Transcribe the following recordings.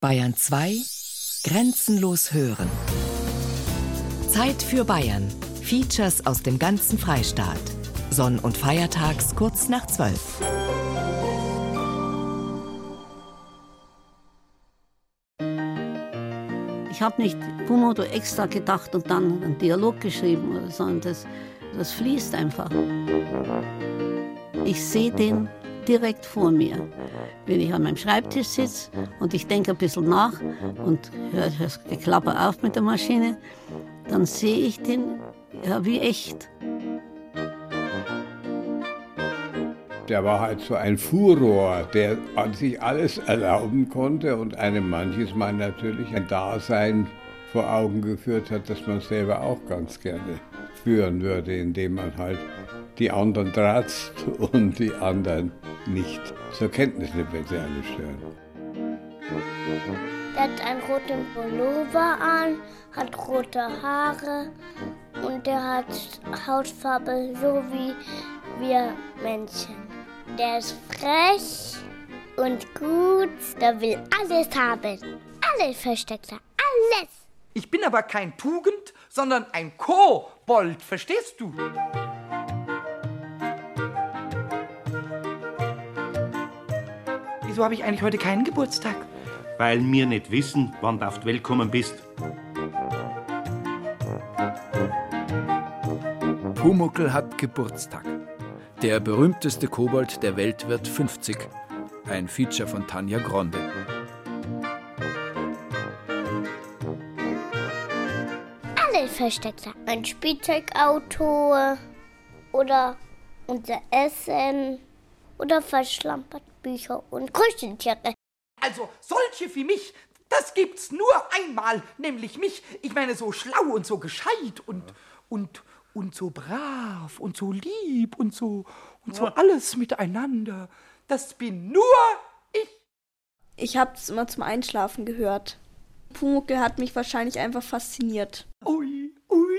Bayern 2 Grenzenlos hören. Zeit für Bayern. Features aus dem ganzen Freistaat. Sonn- und Feiertags kurz nach 12. Ich habe nicht Pumodo extra gedacht und dann einen Dialog geschrieben, sondern das, das fließt einfach. Ich sehe den direkt vor mir. Wenn ich an meinem Schreibtisch sitze und ich denke ein bisschen nach und höre das Geklapper auf mit der Maschine, dann sehe ich den ja, wie echt. Der war halt so ein Furor, der an sich alles erlauben konnte und einem manches Mal natürlich ein Dasein vor Augen geführt hat, das man selber auch ganz gerne führen würde, indem man halt die anderen tratzt und die anderen nicht zur Kenntnis nimmt, wenn sie alle stören. Er hat einen roten Pullover an, hat rote Haare und er hat Hautfarbe so wie wir Menschen. Der ist frech und gut, der will alles haben. Alles versteckt er, alles. Ich bin aber kein Tugend, sondern ein Kobold, verstehst du? Wieso habe ich eigentlich heute keinen Geburtstag? Weil wir nicht wissen, wann du auf die Welt gekommen bist. Pumuckl hat Geburtstag. Der berühmteste Kobold der Welt wird 50. Ein Feature von Tanja Gronde. Alles versteckt er. Ein Spielzeugauto oder unser Essen oder verschlampert Bücher und Kuscheltiere. Also solche wie mich, das gibt's nur einmal, nämlich mich. Ich meine, so schlau und so gescheit und, und, und so brav und so lieb und so, und so alles miteinander. Das bin nur ich. Ich habe es immer zum Einschlafen gehört. Pumuckl hat mich wahrscheinlich einfach fasziniert. Ui, ui.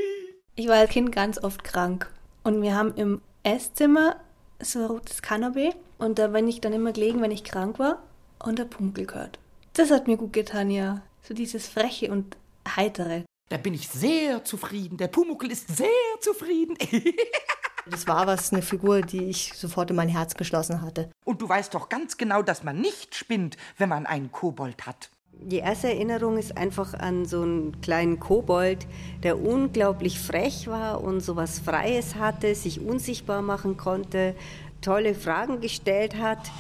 Ich war als Kind ganz oft krank. Und wir haben im Esszimmer so ein rotes Kanapee. Und da bin ich dann immer gelegen, wenn ich krank war und der Pumuckl gehört. Das hat mir gut getan, ja. So dieses Freche und Heitere. Da bin ich sehr zufrieden. Der Pumuckl ist sehr zufrieden. Das war was, eine Figur, die ich sofort in mein Herz geschlossen hatte. Und du weißt doch ganz genau, dass man nicht spinnt, wenn man einen Kobold hat. Die erste Erinnerung ist einfach an so einen kleinen Kobold, der unglaublich frech war und so was Freies hatte, sich unsichtbar machen konnte, tolle Fragen gestellt hat.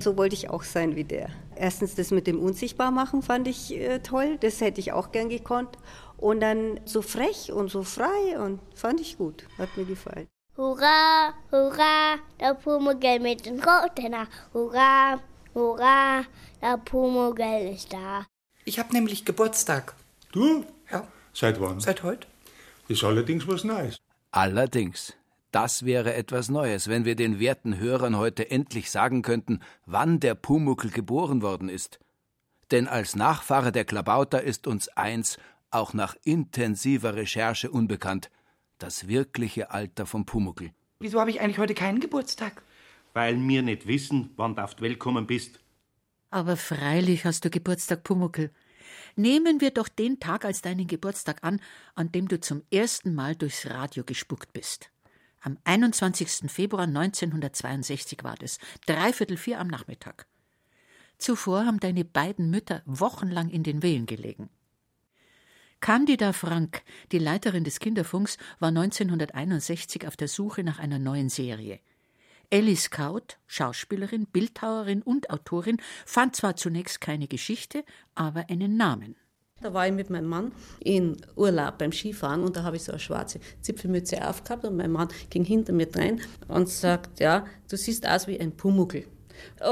So wollte ich auch sein wie der. Erstens das mit dem Unsichtbarmachen fand ich äh, toll, das hätte ich auch gern gekonnt. Und dann so frech und so frei und fand ich gut, hat mir gefallen. Hurra, hurra, der Pumuckl mit den roten. Hurra, hurra, der Pumuckl ist da. Ich habe nämlich Geburtstag. Du? Ja. Seit wann? Seit heute. Ist allerdings was Neues. Allerdings. Das wäre etwas Neues, wenn wir den werten Hörern heute endlich sagen könnten, wann der Pumuckl geboren worden ist. Denn als Nachfahre der Klabauter ist uns eins auch nach intensiver Recherche unbekannt: das wirkliche Alter vom Pumuckl. Wieso habe ich eigentlich heute keinen Geburtstag? Weil wir nicht wissen, wann du auf die Welt gekommen bist. Aber freilich hast du Geburtstag, Pumuckl. Nehmen wir doch den Tag als deinen Geburtstag an, an dem du zum ersten Mal durchs Radio gespuckt bist. Am 21. Februar 1962 war das, dreiviertel vier am Nachmittag. Zuvor haben deine beiden Mütter wochenlang in den Wehen gelegen. Candida Frank, die Leiterin des Kinderfunks, war 1961 auf der Suche nach einer neuen Serie. Ellie Scout, Schauspielerin, Bildhauerin und Autorin, fand zwar zunächst keine Geschichte, aber einen Namen. Da war ich mit meinem Mann in Urlaub beim Skifahren und da habe ich so eine schwarze Zipfelmütze aufgehabt und mein Mann ging hinter mir rein und sagt, ja, du siehst aus wie ein Pumuckl.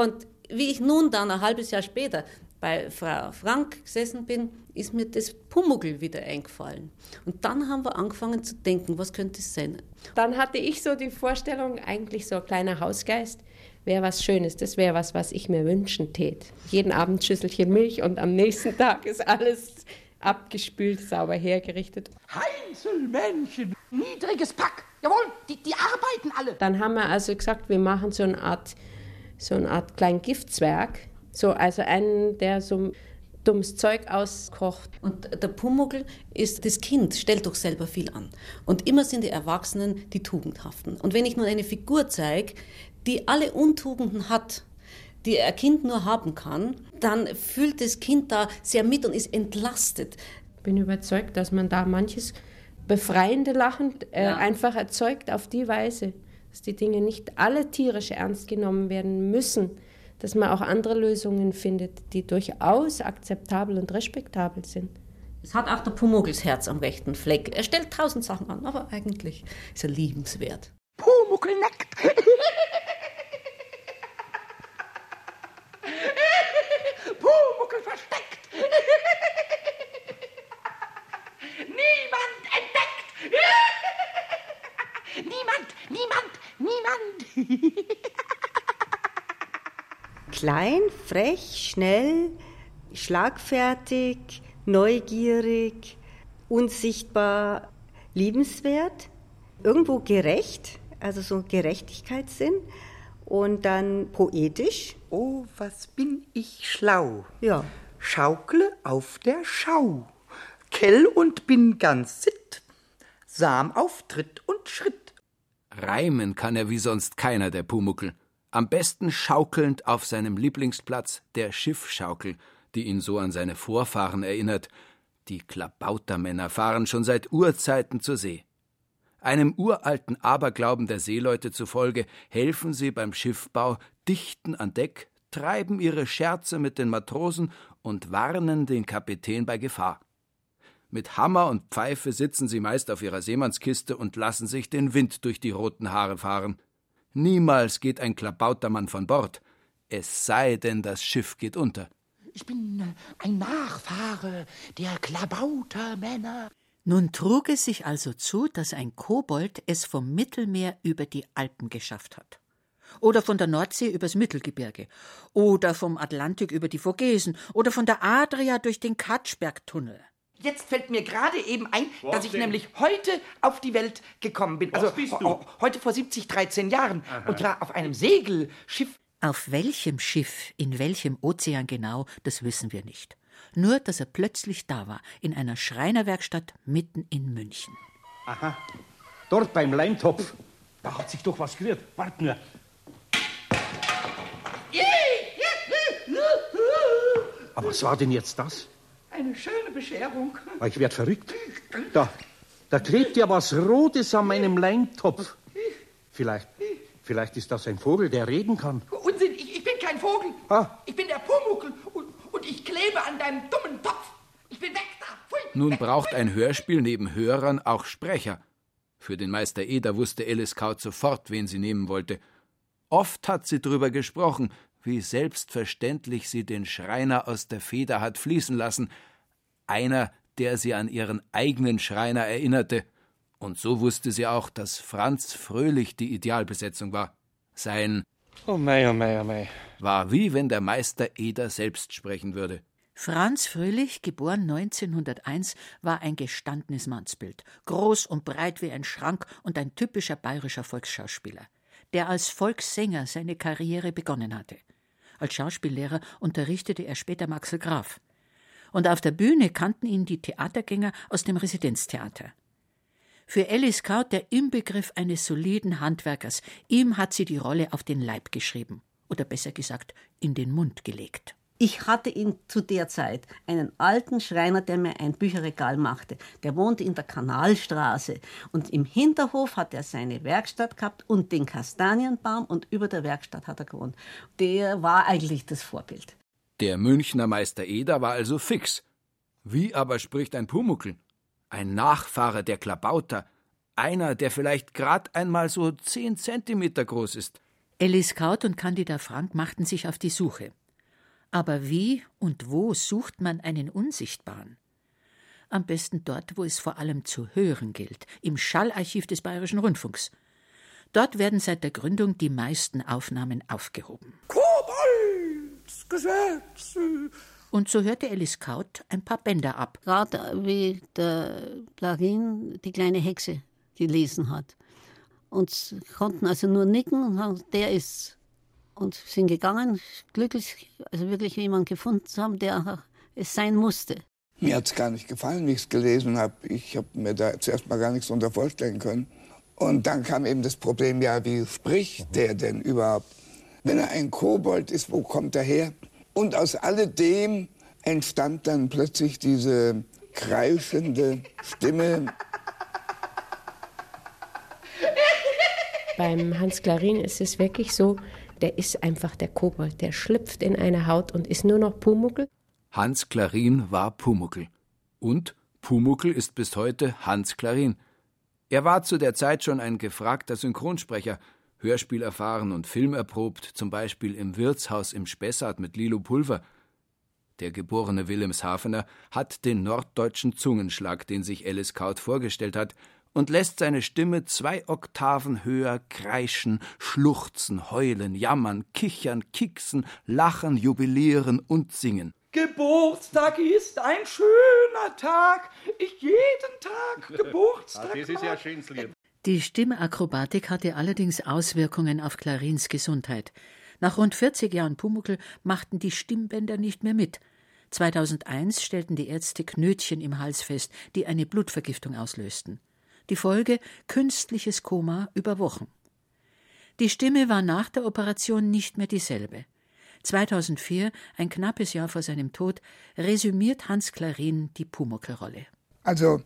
Und wie ich nun dann ein halbes Jahr später bei Frau Frank gesessen bin, ist mir das Pumuckl wieder eingefallen. Und dann haben wir angefangen zu denken, was könnte es sein? Dann hatte ich so die Vorstellung, eigentlich so ein kleiner Hausgeist wäre was Schönes. Das wäre was, was ich mir wünschen tät. Jeden Abend Schüsselchen Milch und am nächsten Tag ist alles abgespült, sauber hergerichtet. Heinzelmännchen, niedriges Pack. Jawohl, die, die arbeiten alle. Dann haben wir also gesagt, wir machen so eine Art, so eine Art kleinen Giftzwerg. So, also einen, der so dummes Zeug auskocht. Und der Pumuckl ist das Kind, stellt doch selber viel an. Und immer sind die Erwachsenen die Tugendhaften. Und wenn ich nun eine Figur zeige, die alle Untugenden hat, die ein Kind nur haben kann, dann fühlt das Kind da sehr mit und ist entlastet. Ich bin überzeugt, dass man da manches befreiende Lachen äh, ja. einfach erzeugt auf die Weise, dass die Dinge nicht alle tierisch ernst genommen werden müssen, dass man auch andere Lösungen findet, die durchaus akzeptabel und respektabel sind. Es hat auch der Pumuckls Herz am rechten Fleck. Er stellt tausend Sachen an, aber eigentlich ist er liebenswert. Pumuckl nackt. Pumuckl versteckt. Niemand entdeckt. niemand, niemand, niemand. Klein, frech, schnell, schlagfertig, neugierig, unsichtbar, liebenswert, irgendwo gerecht, also so Gerechtigkeitssinn und dann poetisch. Oh, was bin ich schlau. Ja. Schaukle auf der Schau. Kell und bin ganz sitt. Sam auf Tritt und Schritt. Reimen kann er wie sonst keiner, der Pumuckel. Am besten schaukelnd auf seinem Lieblingsplatz, der Schiffschaukel, die ihn so an seine Vorfahren erinnert. Die Klabautermänner fahren schon seit Urzeiten zur See. Einem uralten Aberglauben der Seeleute zufolge helfen sie beim Schiffbau, dichten an Deck, treiben ihre Scherze mit den Matrosen und warnen den Kapitän bei Gefahr. Mit Hammer und Pfeife sitzen sie meist auf ihrer Seemannskiste und lassen sich den Wind durch die roten Haare fahren. Niemals geht ein Klabautermann von Bord, es sei denn, das Schiff geht unter. Ich bin äh, ein Nachfahre der Klabautermänner. Nun trug es sich also zu, dass ein Kobold es vom Mittelmeer über die Alpen geschafft hat. Oder von der Nordsee übers Mittelgebirge. Oder vom Atlantik über die Vogesen. Oder von der Adria durch den Katschbergtunnel. Jetzt fällt mir gerade eben ein, Was dass ich denn? nämlich heute auf die Welt gekommen bin. Was also bist du? heute vor 70, 13 Jahren. Aha. Und zwar auf einem Segelschiff. Auf welchem Schiff, in welchem Ozean genau, das wissen wir nicht. Nur, dass er plötzlich da war, in einer Schreinerwerkstatt mitten in München. Aha, dort beim Leintopf. Da hat sich doch was gerührt. Wart nur. Aber was war denn jetzt das? Eine schöne Bescherung. Ah, ich werd verrückt. Da, da klebt ja was Rotes an meinem Leintopf. Vielleicht, vielleicht ist das ein Vogel, der reden kann. Unsinn, ich, ich bin kein Vogel. Ah. Ich bin der Pumuckel und, und ich klebe an deinem dummen Topf. Ich bin weg da. Pfui, Nun weg, braucht ein Hörspiel neben Hörern auch Sprecher. Für den Meister Eder wusste Alice Kaut sofort, wen sie nehmen wollte. Oft hat sie darüber gesprochen, wie selbstverständlich sie den Schreiner aus der Feder hat fließen lassen, einer, der sie an ihren eigenen Schreiner erinnerte, und so wusste sie auch, dass Franz Fröhlich die Idealbesetzung war. Sein Oh mei, oh mei, oh mei. war wie wenn der Meister Eder selbst sprechen würde. Franz Fröhlich, geboren 1901, war ein gestandenes Mannsbild, groß und breit wie ein Schrank und ein typischer bayerischer Volksschauspieler, der als Volkssänger seine Karriere begonnen hatte. Als Schauspiellehrer unterrichtete er später Maxel Graf. Und auf der Bühne kannten ihn die Theatergänger aus dem Residenztheater. Für Alice Kaut der Inbegriff eines soliden Handwerkers. Ihm hat sie die Rolle auf den Leib geschrieben. Oder besser gesagt, in den Mund gelegt. Ich hatte ihn zu der Zeit, einen alten Schreiner, der mir ein Bücherregal machte. Der wohnte in der Kanalstraße und im Hinterhof hat er seine Werkstatt gehabt und den Kastanienbaum und über der Werkstatt hat er gewohnt. Der war eigentlich das Vorbild. Der Münchner Meister Eder war also fix. Wie aber spricht ein Pumuckel? Ein Nachfahre der Klabauter, einer, der vielleicht grad einmal so zehn Zentimeter groß ist. Alice Kaut und Candida Frank machten sich auf die Suche. Aber wie und wo sucht man einen Unsichtbaren? Am besten dort, wo es vor allem zu hören gilt, im Schallarchiv des Bayerischen Rundfunks. Dort werden seit der Gründung die meisten Aufnahmen aufgehoben. Koboldsgesetz! Und so hörte Alice Kaut ein paar Bänder ab. Gerade wie der Plarin die kleine Hexe gelesen hat. Und konnten also nur nicken und sagen, der ist und sind gegangen, glücklich, also wirklich jemanden gefunden zu haben, der es sein musste. Mir hat es gar nicht gefallen, wie ich es gelesen habe. Ich habe mir da zuerst mal gar nichts darunter vorstellen können. Und dann kam eben das Problem, ja, wie spricht der denn überhaupt? Wenn er ein Kobold ist, wo kommt er her? Und aus alledem entstand dann plötzlich diese kreischende Stimme. Beim Hans Klarin ist es wirklich so, der ist einfach der Kobold. Der schlüpft in eine Haut und ist nur noch Pumuckel. Hans Klarin war Pumuckel. Und Pumuckel ist bis heute Hans Klarin. Er war zu der Zeit schon ein gefragter Synchronsprecher, hörspielerfahren und filmerprobt, zum Beispiel im Wirtshaus im Spessart mit Lilo Pulver. Der geborene Wilhelmshavener hat den norddeutschen Zungenschlag, den sich Alice Kaut vorgestellt hat, und lässt seine Stimme zwei Oktaven höher kreischen, schluchzen, heulen, jammern, kichern, kicksen, lachen, jubilieren und singen. Geburtstag ist ein schöner Tag. Ich jeden Tag Geburtstag. das ist ja schönes Lied. Die Stimmakrobatik hatte allerdings Auswirkungen auf Clarins Gesundheit. Nach rund 40 Jahren Pumuckel machten die Stimmbänder nicht mehr mit. 2001 stellten die Ärzte Knötchen im Hals fest, die eine Blutvergiftung auslösten. Die Folge künstliches Koma über Wochen. Die Stimme war nach der Operation nicht mehr dieselbe. 2004, ein knappes Jahr vor seinem Tod, resümiert Hans Klarin die Pumuckl-Rolle. Also,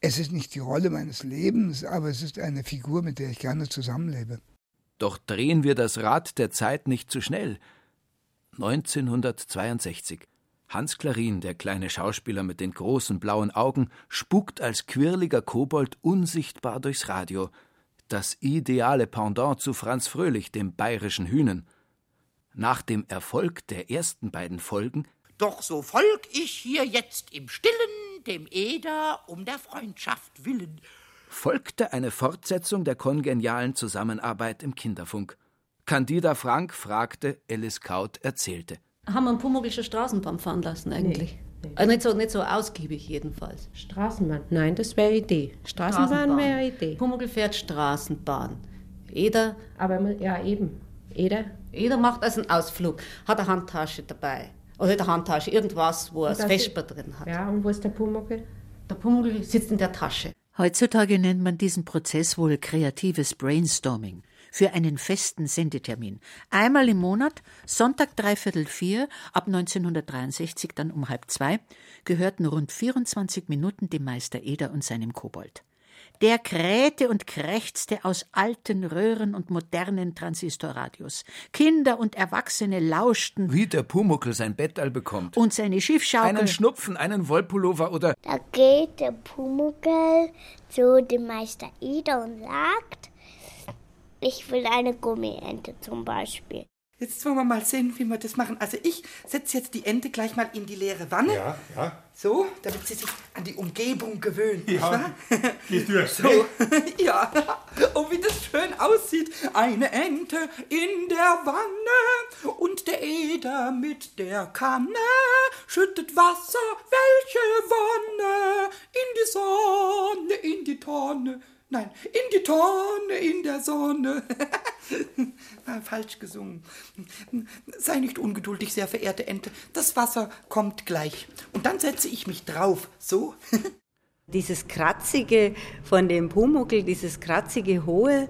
es ist nicht die Rolle meines Lebens, aber es ist eine Figur, mit der ich gerne zusammenlebe. Doch drehen wir das Rad der Zeit nicht zu schnell. 1962. Hans Klarin, der kleine Schauspieler mit den großen blauen Augen, spukt als quirliger Kobold unsichtbar durchs Radio. Das ideale Pendant zu Franz Fröhlich, dem bayerischen Hühnen. Nach dem Erfolg der ersten beiden Folgen Doch so folg ich hier jetzt im Stillen dem Eder um der Freundschaft willen. folgte eine Fortsetzung der kongenialen Zusammenarbeit im Kinderfunk. Candida Frank fragte, Alice Kaut erzählte. Haben wir einen Pumucklische Straßenbahn fahren lassen eigentlich? Äh, nicht, so, nicht so ausgiebig jedenfalls. Straßenbahn, nein, das wäre Idee. Straßenbahn wäre Idee. Pumuckl fährt Straßenbahn. Eder. Aber ja, eben. Eder? Eder macht also einen Ausflug, hat eine Handtasche dabei. Oder nicht eine Handtasche, irgendwas, wo er das- Vesper drin hat. Ja, und wo ist der Pumuckl? Der Pumuckl sitzt in der Tasche. Heutzutage nennt man diesen Prozess wohl kreatives Brainstorming für einen festen Sendetermin. Einmal im Monat, Sonntag dreiviertel vier, ab 1963 dann um halb zwei, gehörten rund 24 Minuten dem Meister Eder und seinem Kobold. Der krähte und krächzte aus alten Röhren und modernen Transistorradios. Kinder und Erwachsene lauschten Wie der Pumuckl sein Bettall bekommt. und seine Schiffschaukel. Einen Schnupfen, einen Wollpullover oder Da geht der Pumuckl zu dem Meister Ida und sagt, ich will eine Gummiente zum Beispiel. Jetzt wollen wir mal sehen, wie wir das machen. Also ich setze jetzt die Ente gleich mal in die leere Wanne. Ja, ja. So, damit sie sich an die Umgebung gewöhnt. Ja, wahr? gehst du So, ja. Oh, wie das schön aussieht. Eine Ente in der Wanne und der Eder mit der Kanne schüttet Wasser, welche Wonne, in die Sonne, in die Tonne. Nein, in die Tonne, in der Sonne. Ah, Falsch gesungen. Sei nicht ungeduldig, sehr verehrte Ente. Das Wasser kommt gleich. Und dann setze ich mich drauf. So. Dieses Kratzige von dem Pumuckl, dieses kratzige Hohe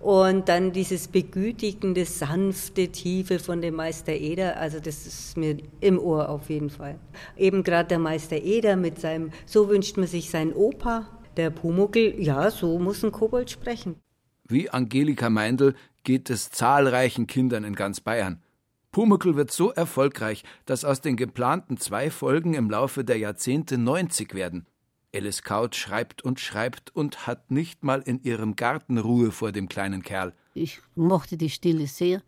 und dann dieses begütigende, sanfte, tiefe von dem Meister Eder, also das ist mir im Ohr auf jeden Fall. Eben gerade der Meister Eder mit seinem, so wünscht man sich sein Opa, der Pumuckl, ja, so muss ein Kobold sprechen. Wie Angelika Meindl geht es zahlreichen Kindern in ganz Bayern. Pumuckl wird so erfolgreich, dass aus den geplanten zwei Folgen im Laufe der Jahrzehnte 90 werden. Alice Kaut schreibt und schreibt und hat nicht mal in ihrem Garten Ruhe vor dem kleinen Kerl. Ich mochte die Stille sehr.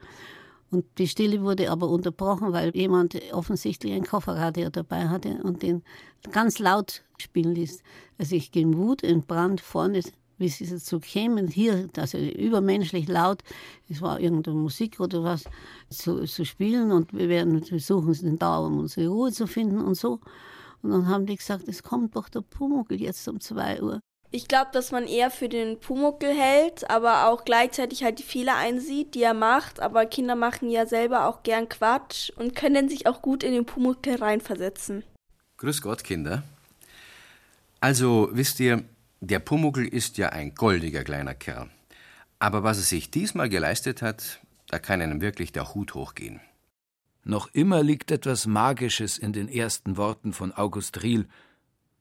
Und die Stille wurde aber unterbrochen, weil jemand offensichtlich ein Kofferradio dabei hatte und den ganz laut spielen ließ. Also ich ging Wut in Brand vorne, wie sie dazu kämen, hier, also übermenschlich laut, es war irgendeine Musik oder was, zu, zu spielen und wir werden versuchen, den da, um unsere Ruhe zu finden und so. Und dann haben die gesagt, es kommt doch der Pumuckl jetzt um zwei Uhr. Ich glaube, dass man eher für den Pumuckel hält, aber auch gleichzeitig halt die Fehler einsieht, die er macht. Aber Kinder machen ja selber auch gern Quatsch und können sich auch gut in den Pumuckel reinversetzen. Grüß Gott, Kinder. Also, wisst ihr, der Pumuckel ist ja ein goldiger kleiner Kerl. Aber was er sich diesmal geleistet hat, da kann einem wirklich der Hut hochgehen. Noch immer liegt etwas Magisches in den ersten Worten von August Riel.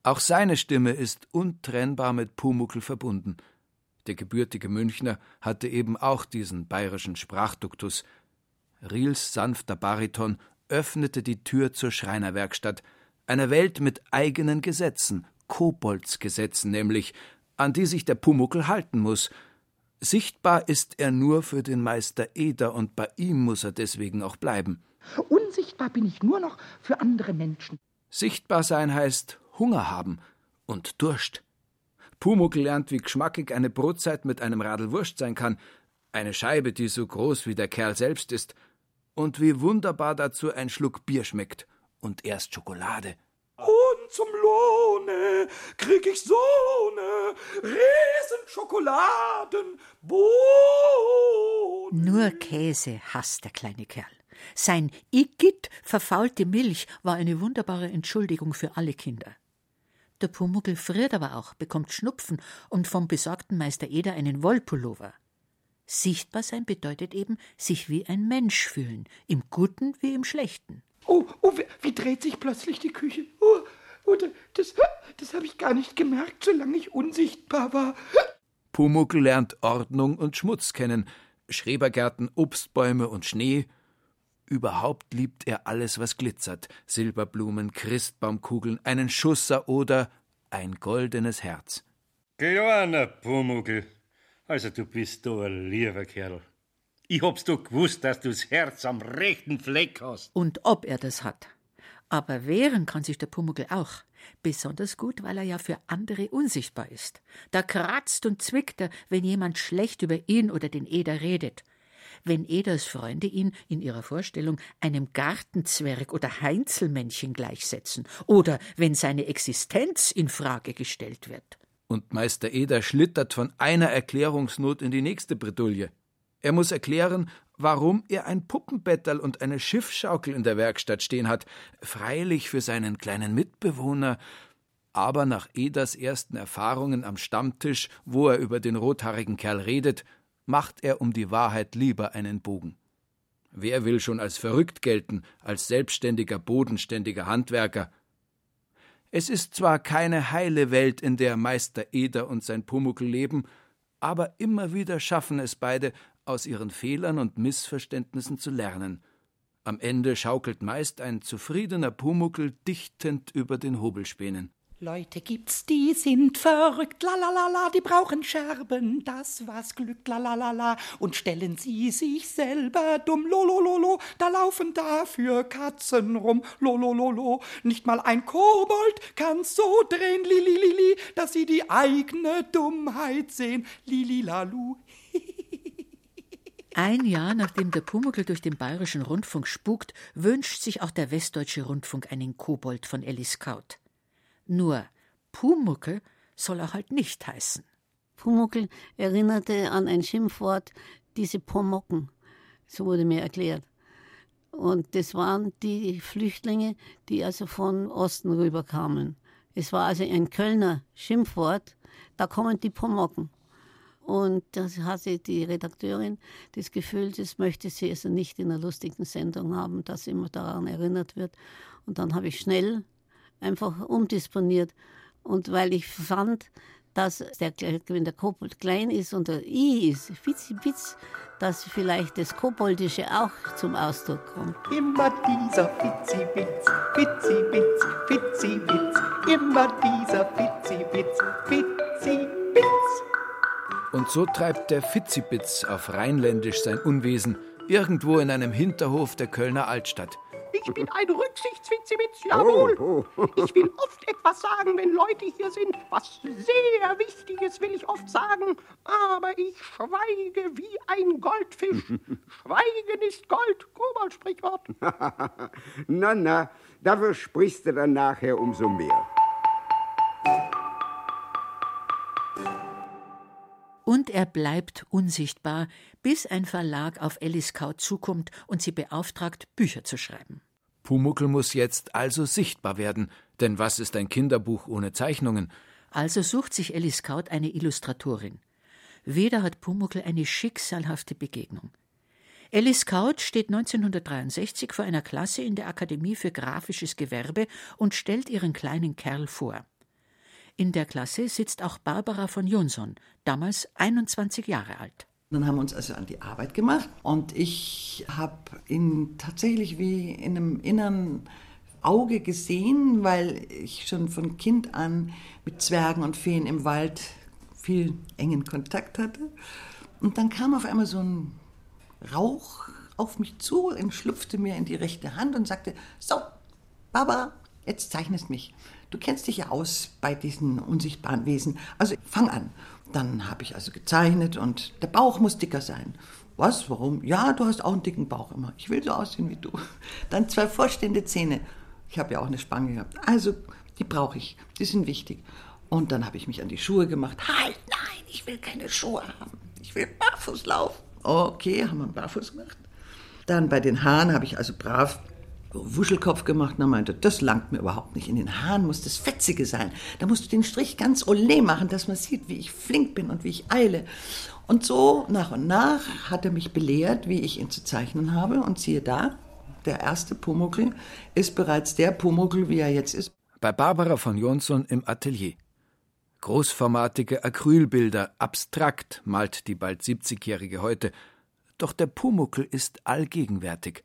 Auch seine Stimme ist untrennbar mit Pumuckel verbunden. Der gebürtige Münchner hatte eben auch diesen bayerischen Sprachduktus. Riels sanfter Bariton öffnete die Tür zur Schreinerwerkstatt, einer Welt mit eigenen Gesetzen, Koboldsgesetzen nämlich, an die sich der Pumuckel halten muss. Sichtbar ist er nur für den Meister Eder, und bei ihm muss er deswegen auch bleiben. Unsichtbar bin ich nur noch für andere Menschen. Sichtbar sein heißt Hunger haben und Durst. Pumuckl lernt, wie geschmackig eine Brotzeit mit einem Radl Wurst sein kann, eine Scheibe, die so groß wie der Kerl selbst ist, und wie wunderbar dazu ein Schluck Bier schmeckt und erst Schokolade. Und zum Lohne krieg ich so ne Riesenschokoladenbohnen. Nur Käse hasst der kleine Kerl. Sein Igitt verfaulte Milch war eine wunderbare Entschuldigung für alle Kinder. Der Pumuckel friert aber auch, bekommt Schnupfen und vom besorgten Meister Eder einen Wollpullover. Sichtbar sein bedeutet eben, sich wie ein Mensch fühlen, im Guten wie im Schlechten. Oh, oh, wie, wie dreht sich plötzlich die Küche? Oh, oh das, das habe ich gar nicht gemerkt, solange ich unsichtbar war. Pumuckel lernt Ordnung und Schmutz kennen, Schrebergärten, Obstbäume und Schnee. Überhaupt liebt er alles, was glitzert: Silberblumen, Christbaumkugeln, einen Schusser oder ein goldenes Herz. Kleiner Pumuckl, also du bist doch ein lieber Kerl. Ich hab's doch gewusst, dass du das Herz am rechten Fleck hast. Und ob er das hat. Aber wehren kann sich der Pumuckl auch. Besonders gut, weil er ja für andere unsichtbar ist. Da kratzt und zwickt er, wenn jemand schlecht über ihn oder den Eder redet. Wenn Eders Freunde ihn in ihrer Vorstellung einem Gartenzwerg oder Heinzelmännchen gleichsetzen oder wenn seine Existenz in Frage gestellt wird. Und Meister Eder schlittert von einer Erklärungsnot in die nächste Bredouille. Er muss erklären, warum er ein Puppenbetterl und eine Schiffschaukel in der Werkstatt stehen hat, freilich für seinen kleinen Mitbewohner, aber nach Eders ersten Erfahrungen am Stammtisch, wo er über den rothaarigen Kerl redet, macht er um die Wahrheit lieber einen Bogen. Wer will schon als verrückt gelten, als selbstständiger, bodenständiger Handwerker? Es ist zwar keine heile Welt, in der Meister Eder und sein Pumuckl leben, aber immer wieder schaffen es beide, aus ihren Fehlern und Missverständnissen zu lernen. Am Ende schaukelt meist ein zufriedener Pumuckel dichtend über den Hobelspänen. Leute gibt's, die sind verrückt, la la la la, die brauchen Scherben, das was Glück, la la la la, und stellen sie sich selber dumm, lo lo lo lo, da laufen dafür Katzen rum, lo lo lo lo, nicht mal ein Kobold kann's so drehen, li li li li, dass sie die eigene Dummheit sehen, li li la lu. Ein Jahr nachdem der Pumuckl durch den bayerischen Rundfunk spukt, wünscht sich auch der westdeutsche Rundfunk einen Kobold von Ellis Kaut. Nur Pumuckel soll er halt nicht heißen. Pumuckel erinnerte an ein Schimpfwort, diese Pomocken. So wurde mir erklärt. Und das waren die Flüchtlinge, die also von Osten rüberkamen. Es war also ein Kölner Schimpfwort, da kommen die Pomocken. Und da hatte die Redakteurin das Gefühl, das möchte sie also nicht in einer lustigen Sendung haben, dass immer daran erinnert wird. Und dann habe ich schnell einfach umdisponiert. Und weil ich fand, dass der, wenn der Kobold klein ist und der I ist, Fitzi-Bitz, dass vielleicht das Koboldische auch zum Ausdruck kommt. Immer dieser Fitzi-Bitz, Fitzi-Bitz, Fitzi-Bitz, immer dieser Fitzi-Bitz, Fitzi-Bitz. Und so treibt der Fitzibitz auf Rheinländisch sein Unwesen, irgendwo in einem Hinterhof der Kölner Altstadt. Ich bin ein Rücksichtsfitzibitz, jawohl. Oh, Ich will oft etwas sagen, wenn Leute hier sind. Was sehr Wichtiges will ich oft sagen. Aber ich schweige wie ein Goldfisch. Schweigen ist Gold, Kobold-Sprichwort. na, na, dafür sprichst du dann nachher umso mehr. er bleibt unsichtbar, bis ein Verlag auf Alice Kaut zukommt und sie beauftragt, Bücher zu schreiben. Pumuckel muss jetzt also sichtbar werden, denn was ist ein Kinderbuch ohne Zeichnungen? Also sucht sich Alice Kaut eine Illustratorin. Wieder hat Pumuckel eine schicksalhafte Begegnung. Alice Kaut steht 1963 vor einer Klasse in der Akademie für grafisches Gewerbe und stellt ihren kleinen Kerl vor. In der Klasse sitzt auch Barbara von Jonsson, damals 21 Jahre alt. Dann haben wir uns also an die Arbeit gemacht und ich habe ihn tatsächlich wie in einem inneren Auge gesehen, weil ich schon von Kind an mit Zwergen und Feen im Wald viel engen Kontakt hatte. Und dann kam auf einmal so ein Rauch auf mich zu und schlüpfte mir in die rechte Hand und sagte, so, Barbara, jetzt zeichnest mich. Du kennst dich ja aus bei diesen unsichtbaren Wesen. Also fang an. Dann habe ich also gezeichnet und der Bauch muss dicker sein. Was? Warum? Ja, du hast auch einen dicken Bauch immer. Ich will so aussehen wie du. Dann zwei vorstehende Zähne. Ich habe ja auch eine Spange gehabt. Also, die brauche ich. Die sind wichtig. Und dann habe ich mich an die Schuhe gemacht. Halt, nein, ich will keine Schuhe haben. Ich will barfuß laufen. Okay, haben wir barfuß gemacht. Dann bei den Haaren habe ich also brav Wuschelkopf gemacht und er meinte, das langt mir überhaupt nicht. In den Haaren muss das Fetzige sein. Da musst du den Strich ganz olé machen, dass man sieht, wie ich flink bin und wie ich eile. Und so nach und nach hat er mich belehrt, wie ich ihn zu zeichnen habe. Und siehe da, der erste Pumuckl ist bereits der Pumuckl, wie er jetzt ist. Bei Barbara von Jonsson im Atelier. Großformatige Acrylbilder, abstrakt malt die bald 70-Jährige heute. Doch der Pumuckl ist allgegenwärtig –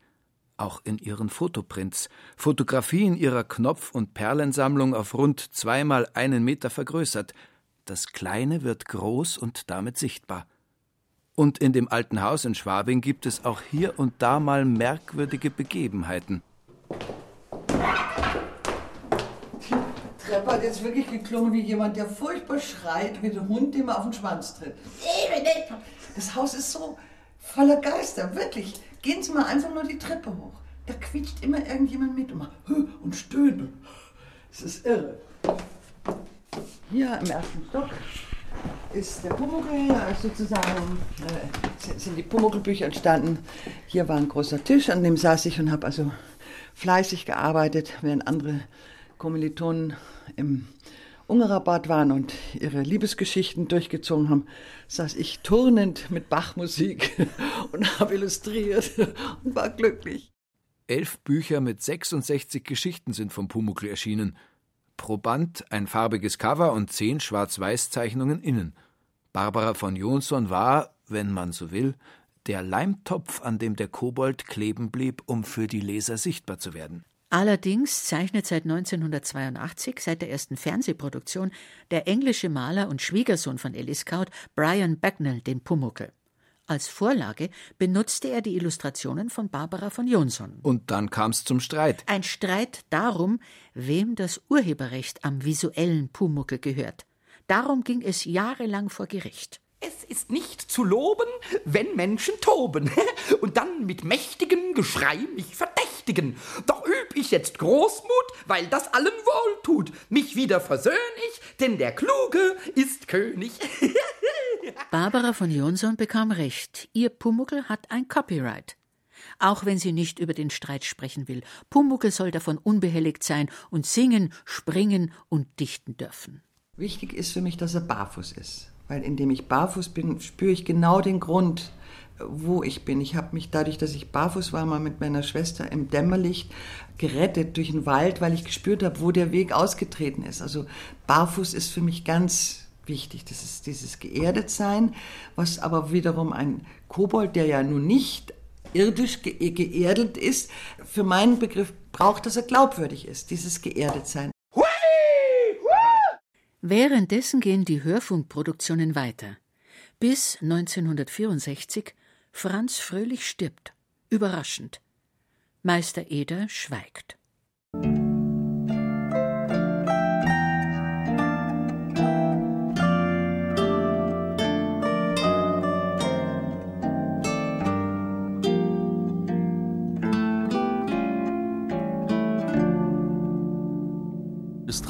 auch in ihren Fotoprints, Fotografien ihrer Knopf- und Perlensammlung auf rund zweimal einen Meter vergrößert. Das Kleine wird groß und damit sichtbar. Und in dem alten Haus in Schwabing gibt es auch hier und da mal merkwürdige Begebenheiten. Die Treppe hat jetzt wirklich geklungen wie jemand, der furchtbar schreit, wie der Hund, dem er auf den Schwanz tritt. Das Haus ist so voller Geister, wirklich. Gehen Sie mal einfach nur die Treppe hoch. Da quietscht immer irgendjemand mit und macht und stöhnt. Es ist irre. Hier im ersten Stock ist der Pumuckl, sozusagen, äh, sind die Pumuckl-Bücher entstanden. Hier war ein großer Tisch, an dem saß ich und habe also fleißig gearbeitet, während andere Kommilitonen im Ungerabad waren und ihre Liebesgeschichten durchgezogen haben, saß ich turnend mit Bachmusik und habe illustriert und war glücklich. Elf Bücher mit 66 Geschichten sind vom Pumuckl erschienen. Pro Band ein farbiges Cover und zehn Schwarz-Weiß-Zeichnungen innen. Barbara von Jonsson war, wenn man so will, der Leimtopf, an dem der Kobold kleben blieb, um für die Leser sichtbar zu werden. Allerdings zeichnet seit 1982, seit der ersten Fernsehproduktion, der englische Maler und Schwiegersohn von Ellis Kaut, Brian Bagnall, den Pumuckel. Als Vorlage benutzte er die Illustrationen von Barbara von Jonsson. Und dann kam es zum Streit. Ein Streit darum, wem das Urheberrecht am visuellen Pumuckel gehört. Darum ging es jahrelang vor Gericht. Es ist nicht zu loben, wenn Menschen toben und dann mit mächtigem Geschrei mich verdächtigen. Doch üb ich jetzt Großmut, weil das allen wohl tut. Mich wieder versöhn ich, denn der Kluge ist König. Barbara von Jonsson bekam recht. Ihr Pumuckel hat ein Copyright. Auch wenn sie nicht über den Streit sprechen will. Pumuckel soll davon unbehelligt sein und singen, springen und dichten dürfen. Wichtig ist für mich, dass er barfuß ist weil indem ich barfuß bin, spüre ich genau den Grund, wo ich bin. Ich habe mich dadurch, dass ich barfuß war, mal mit meiner Schwester im Dämmerlicht gerettet durch den Wald, weil ich gespürt habe, wo der Weg ausgetreten ist. Also barfuß ist für mich ganz wichtig. Das ist dieses Geerdetsein, was aber wiederum ein Kobold, der ja nun nicht irdisch ge geerdet ist, für meinen Begriff braucht, dass er glaubwürdig ist, dieses Geerdetsein. Währenddessen gehen die Hörfunkproduktionen weiter. Bis 1964 Franz Fröhlich stirbt. Überraschend. Meister Eder schweigt.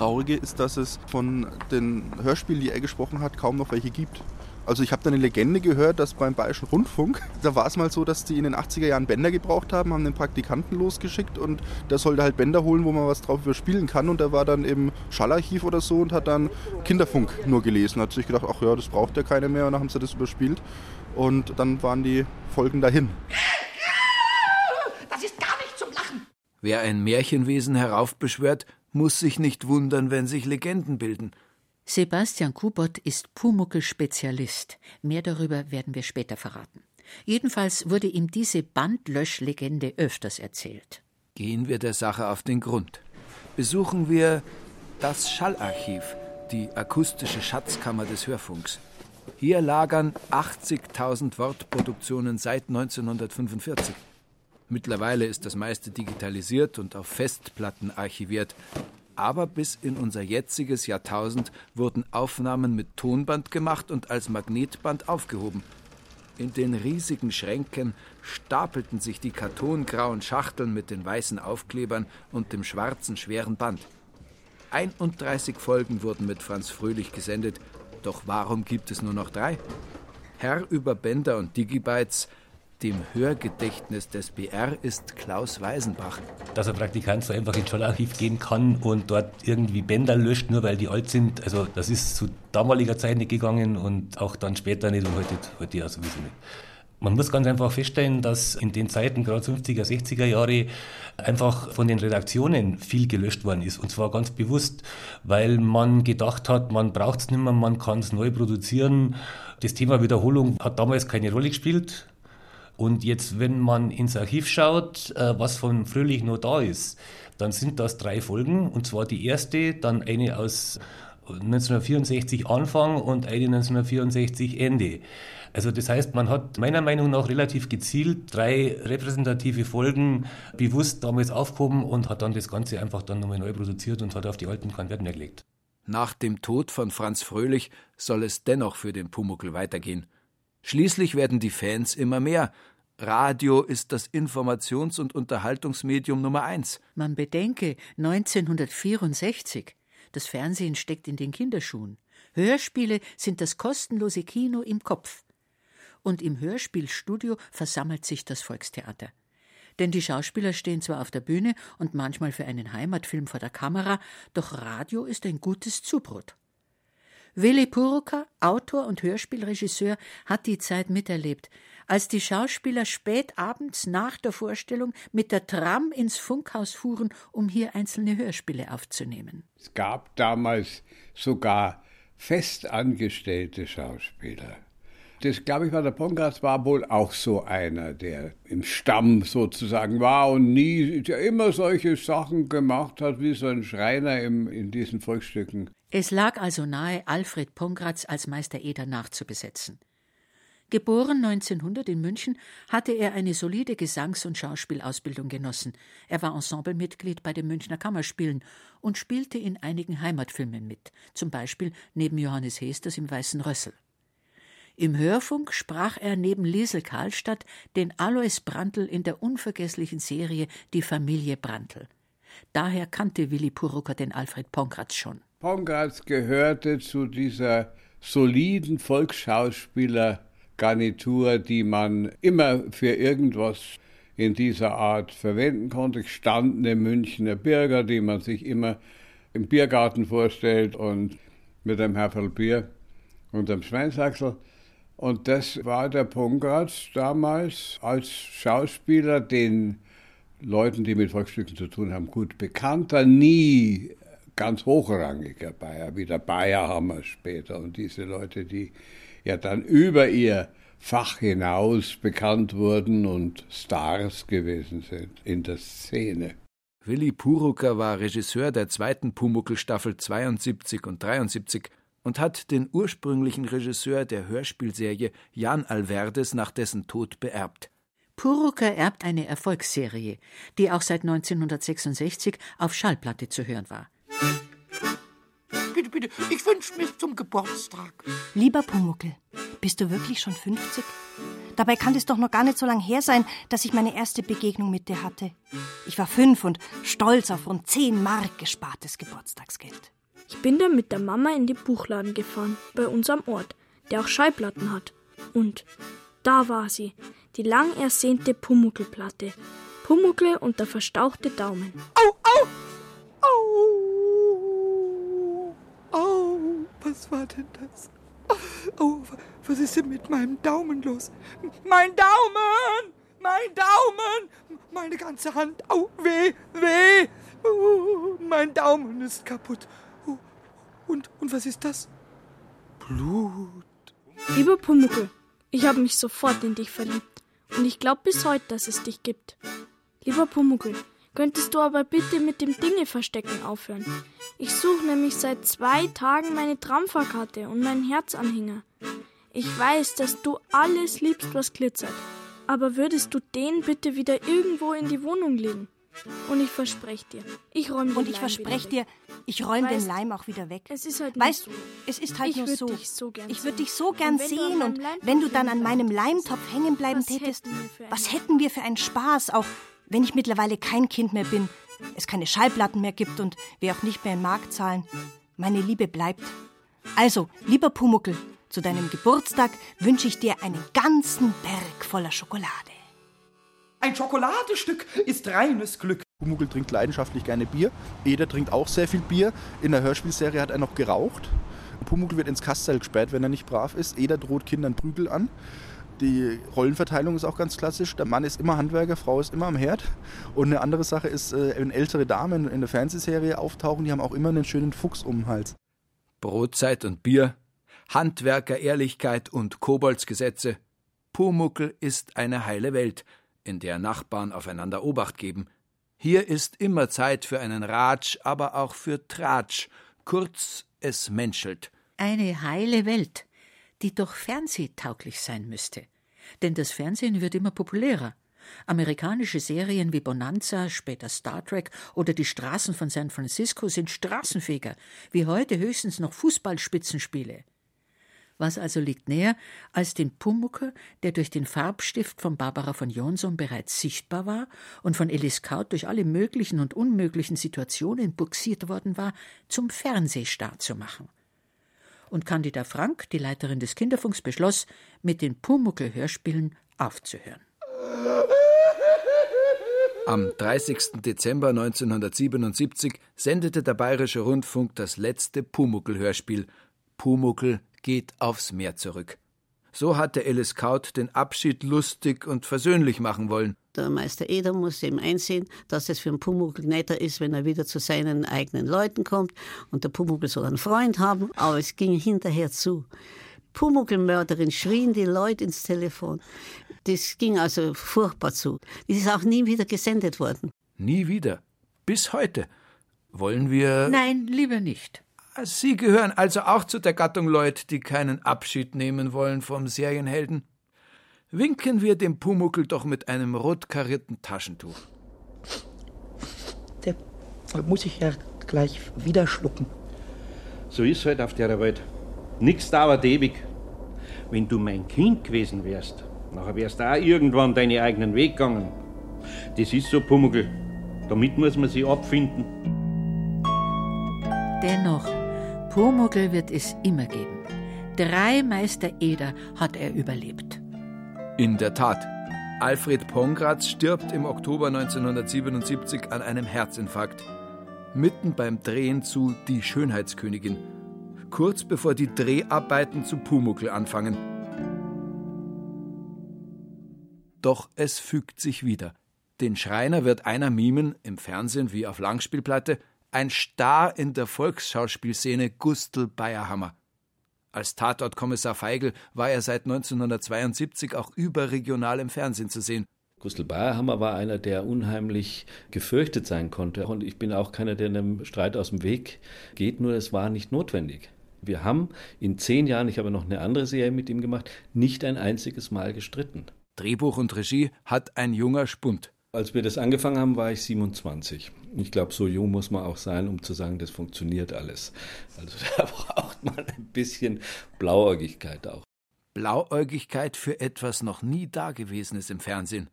Traurige ist, dass es von den Hörspielen, die er gesprochen hat, kaum noch welche gibt. Also ich habe da eine Legende gehört, dass beim Bayerischen Rundfunk, da war es mal so, dass die in den 80er Jahren Bänder gebraucht haben, haben den Praktikanten losgeschickt und der sollte halt Bänder holen, wo man was drauf überspielen kann und der war dann im Schallarchiv oder so und hat dann Kinderfunk nur gelesen. Hat sich gedacht, ach ja, das braucht ja keiner mehr und dann haben sie das überspielt und dann waren die Folgen dahin. Das ist gar nicht zum Lachen. Wer ein Märchenwesen heraufbeschwört, muss sich nicht wundern, wenn sich Legenden bilden. Sebastian Kubot ist Pumuckel-Spezialist. Mehr darüber werden wir später verraten. Jedenfalls wurde ihm diese Bandlöschlegende öfters erzählt. Gehen wir der Sache auf den Grund. Besuchen wir das Schallarchiv, die akustische Schatzkammer des Hörfunks. Hier lagern 80.000 Wortproduktionen seit 1945. Mittlerweile ist das meiste digitalisiert und auf Festplatten archiviert. Aber bis in unser jetziges Jahrtausend wurden Aufnahmen mit Tonband gemacht und als Magnetband aufgehoben. In den riesigen Schränken stapelten sich die kartongrauen Schachteln mit den weißen Aufklebern und dem schwarzen schweren Band. 31 Folgen wurden mit Franz Fröhlich gesendet, doch warum gibt es nur noch drei? Herr über Bänder und Digibytes, dem Hörgedächtnis des BR ist Klaus Weisenbach. Dass ein Praktikant so einfach ins Schallarchiv gehen kann und dort irgendwie Bänder löscht, nur weil die alt sind, also das ist zu damaliger Zeit nicht gegangen und auch dann später nicht und heute, heute ja sowieso nicht. Man muss ganz einfach feststellen, dass in den Zeiten, gerade 50er, 60er Jahre, einfach von den Redaktionen viel gelöscht worden ist. Und zwar ganz bewusst, weil man gedacht hat, man braucht es nicht mehr, man kann es neu produzieren. Das Thema Wiederholung hat damals keine Rolle gespielt. Und jetzt, wenn man ins Archiv schaut, äh, was von Fröhlich noch da ist, dann sind das drei Folgen. Und zwar die erste, dann eine aus 1964 Anfang und eine 1964 Ende. Also das heißt, man hat meiner Meinung nach relativ gezielt drei repräsentative Folgen bewusst damals aufgehoben und hat dann das Ganze einfach dann nochmal neu produziert und hat auf die alten keinen Wert mehr gelegt. Nach dem Tod von Franz Fröhlich soll es dennoch für den Pumuckl weitergehen. Schließlich werden die Fans immer mehr. Radio ist das Informations- und Unterhaltungsmedium Nummer eins. Man bedenke 1964. Das Fernsehen steckt in den Kinderschuhen. Hörspiele sind das kostenlose Kino im Kopf. Und im Hörspielstudio versammelt sich das Volkstheater. Denn die Schauspieler stehen zwar auf der Bühne und manchmal für einen Heimatfilm vor der Kamera, doch Radio ist ein gutes Zubrot. Willi Puruka, Autor und Hörspielregisseur, hat die Zeit miterlebt, als die Schauspieler spät abends nach der Vorstellung mit der Tram ins Funkhaus fuhren, um hier einzelne Hörspiele aufzunehmen. Es gab damals sogar festangestellte Schauspieler. Das, glaube ich, war der Pongratz war wohl auch so einer, der im Stamm sozusagen war und nie, der immer solche Sachen gemacht hat, wie so ein Schreiner im, in diesen Volksstücken. Es lag also nahe, Alfred Pongratz als Meister Eder nachzubesetzen. Geboren 1900 in München, hatte er eine solide Gesangs- und Schauspielausbildung genossen. Er war Ensemblemitglied bei den Münchner Kammerspielen und spielte in einigen Heimatfilmen mit, zum Beispiel neben Johannes Hesters im Weißen Rössel. Im Hörfunk sprach er neben Liesel Karlstadt den Alois Brandl in der unvergesslichen Serie Die Familie Brandl. Daher kannte Willi Purucker den Alfred Pongratz schon. Pongratz gehörte zu dieser soliden Volksschauspielergarnitur, die man immer für irgendwas in dieser Art verwenden konnte. Gestandene Münchner Bürger, die man sich immer im Biergarten vorstellt und mit einem Herferl Bier und einem Schweinsachsel. Und das war der Pongratz damals als Schauspieler, den Leuten, die mit Volksstücken zu tun haben, gut bekannter, nie ganz hochrangiger Bayer, wie der Bayerhammer später und diese Leute, die ja dann über ihr Fach hinaus bekannt wurden und Stars gewesen sind in der Szene. Willi Purucker war Regisseur der zweiten Pumuckl-Staffel 72 und 73 und hat den ursprünglichen Regisseur der Hörspielserie Jan Alverdes nach dessen Tod beerbt. Purucker erbt eine Erfolgsserie, die auch seit 1966 auf Schallplatte zu hören war. Bitte, bitte, ich wünsche mir zum Geburtstag. Lieber Pumuckel, bist du wirklich schon 50? Dabei kann es doch noch gar nicht so lange her sein, dass ich meine erste Begegnung mit dir hatte. Ich war fünf und stolz auf rund zehn Mark gespartes Geburtstagsgeld. Ich bin dann mit der Mama in den Buchladen gefahren, bei uns am Ort. der auch Schallplatten hat. Und da war sie, die lang ersehnte Pumuckelplatte. Pumuckel und der verstauchte Daumen. Au, au, au, au, was war denn das? Oh, was ist denn mit meinem Daumen los? Mein Daumen! Mein Daumen! Meine ganze Hand! Au, weh, weh! Oh, mein Daumen ist kaputt. Oh, und, und was ist das? Blut. Lieber Pumuckel, ich habe mich sofort in dich verliebt. Und ich glaube bis heute, dass es dich gibt. Lieber Pumuckel, könntest du aber bitte mit dem Dinge verstecken aufhören? Ich suche nämlich seit zwei Tagen meine Tramfahrkarte und meinen Herzanhänger. Ich weiß, dass du alles liebst, was glitzert. Aber würdest du den bitte wieder irgendwo in die Wohnung legen? Und ich verspreche dir, ich räume den Und ich Leim verspreche dir, ich räume den Leim auch wieder weg. Es ist halt weißt, so. es ist halt Ich nur so. so ich würde dich so gern Und sehen und wenn du dann an meinem Leimtopf hängen bleiben tätest, was hätten wir für einen Spaß, auch wenn ich mittlerweile kein Kind mehr bin, es keine Schallplatten mehr gibt und wir auch nicht mehr in Mark zahlen. Meine Liebe bleibt. Also, lieber Pumuckel, zu deinem Geburtstag wünsche ich dir einen ganzen Berg voller Schokolade. Ein Schokoladestück ist reines Glück. Pumuckl trinkt leidenschaftlich gerne Bier. Eder trinkt auch sehr viel Bier. In der Hörspielserie hat er noch geraucht. Pumuckl wird ins Kastzell gesperrt, wenn er nicht brav ist. Eder droht Kindern Prügel an. Die Rollenverteilung ist auch ganz klassisch. Der Mann ist immer Handwerker, Frau ist immer am Herd. Und eine andere Sache ist, äh, wenn ältere Damen in der Fernsehserie auftauchen, die haben auch immer einen schönen Fuchs um den Hals. Brotzeit und Bier, Handwerker, Ehrlichkeit und Koboldsgesetze. Pumuckel ist eine heile Welt, in der Nachbarn aufeinander Obacht geben. Hier ist immer Zeit für einen Ratsch, aber auch für Tratsch. Kurz, es menschelt. Eine heile Welt, die doch fernsehtauglich sein müsste. Denn das Fernsehen wird immer populärer. Amerikanische Serien wie Bonanza, später Star Trek oder die Straßen von San Francisco sind straßenfähiger, wie heute höchstens noch Fußballspitzenspiele. Was also liegt näher, als den Pumucker, der durch den Farbstift von Barbara von Jonsson bereits sichtbar war und von Elis Kaut durch alle möglichen und unmöglichen Situationen buxiert worden war, zum Fernsehstar zu machen. Und Candida Frank, die Leiterin des Kinderfunks, beschloss, mit den Pumuckel-Hörspielen aufzuhören. Am 30. Dezember 1977 sendete der Bayerische Rundfunk das letzte Pumuckel-Hörspiel Pumuckel geht aufs Meer zurück. So hatte Alice Kaut den Abschied lustig und versöhnlich machen wollen. Der Meister Eder muss eben einsehen, dass es für einen Pumuckl netter ist, wenn er wieder zu seinen eigenen Leuten kommt. Und der Pumuckl soll einen Freund haben, aber es ging hinterher zu. Pumuckl-Mörderin schrien die Leute ins Telefon. Das ging also furchtbar zu. Das ist auch nie wieder gesendet worden. Nie wieder. Bis heute. Wollen wir. Nein, lieber nicht. Sie gehören also auch zu der Gattung Leute, die keinen Abschied nehmen wollen vom Serienhelden. Winken wir dem Pumuckel doch mit einem rot karierten Taschentuch. Der muss ich ja gleich wieder schlucken. So ist halt auf der Welt. Nix dauert ewig. Wenn du mein Kind gewesen wärst, nachher wärst du auch irgendwann deinen eigenen Weg gegangen. Das ist so, Pumuckl. Damit muss man sich abfinden. Dennoch, Pumuckl wird es immer geben. Drei Meister Eder hat er überlebt. In der Tat. Alfred Pongratz stirbt im Oktober 1977 an einem Herzinfarkt. Mitten beim Drehen zu Die Schönheitskönigin. Kurz bevor die Dreharbeiten zu Pumuckl anfangen. Doch es fügt sich wieder. Den Schreiner wird einer mimen, im Fernsehen wie auf Langspielplatte, ein Star in der Volksschauspielszene Gustl Bayerhammer. Als Tatortkommissar Feigl war er seit 1972 auch überregional im Fernsehen zu sehen. Gustl Bayerhammer war einer, der unheimlich gefürchtet sein konnte. Und ich bin auch keiner, der einem Streit aus dem Weg geht, nur es war nicht notwendig. Wir haben in zehn Jahren, ich habe noch eine andere Serie mit ihm gemacht, nicht ein einziges Mal gestritten. Drehbuch und Regie hat ein junger Spund. Als wir das angefangen haben, war ich 27. Ich glaube, so jung muss man auch sein, um zu sagen, das funktioniert alles. Also da braucht man ein bisschen Blauäugigkeit auch. Blauäugigkeit für etwas noch nie Dagewesenes im Fernsehen.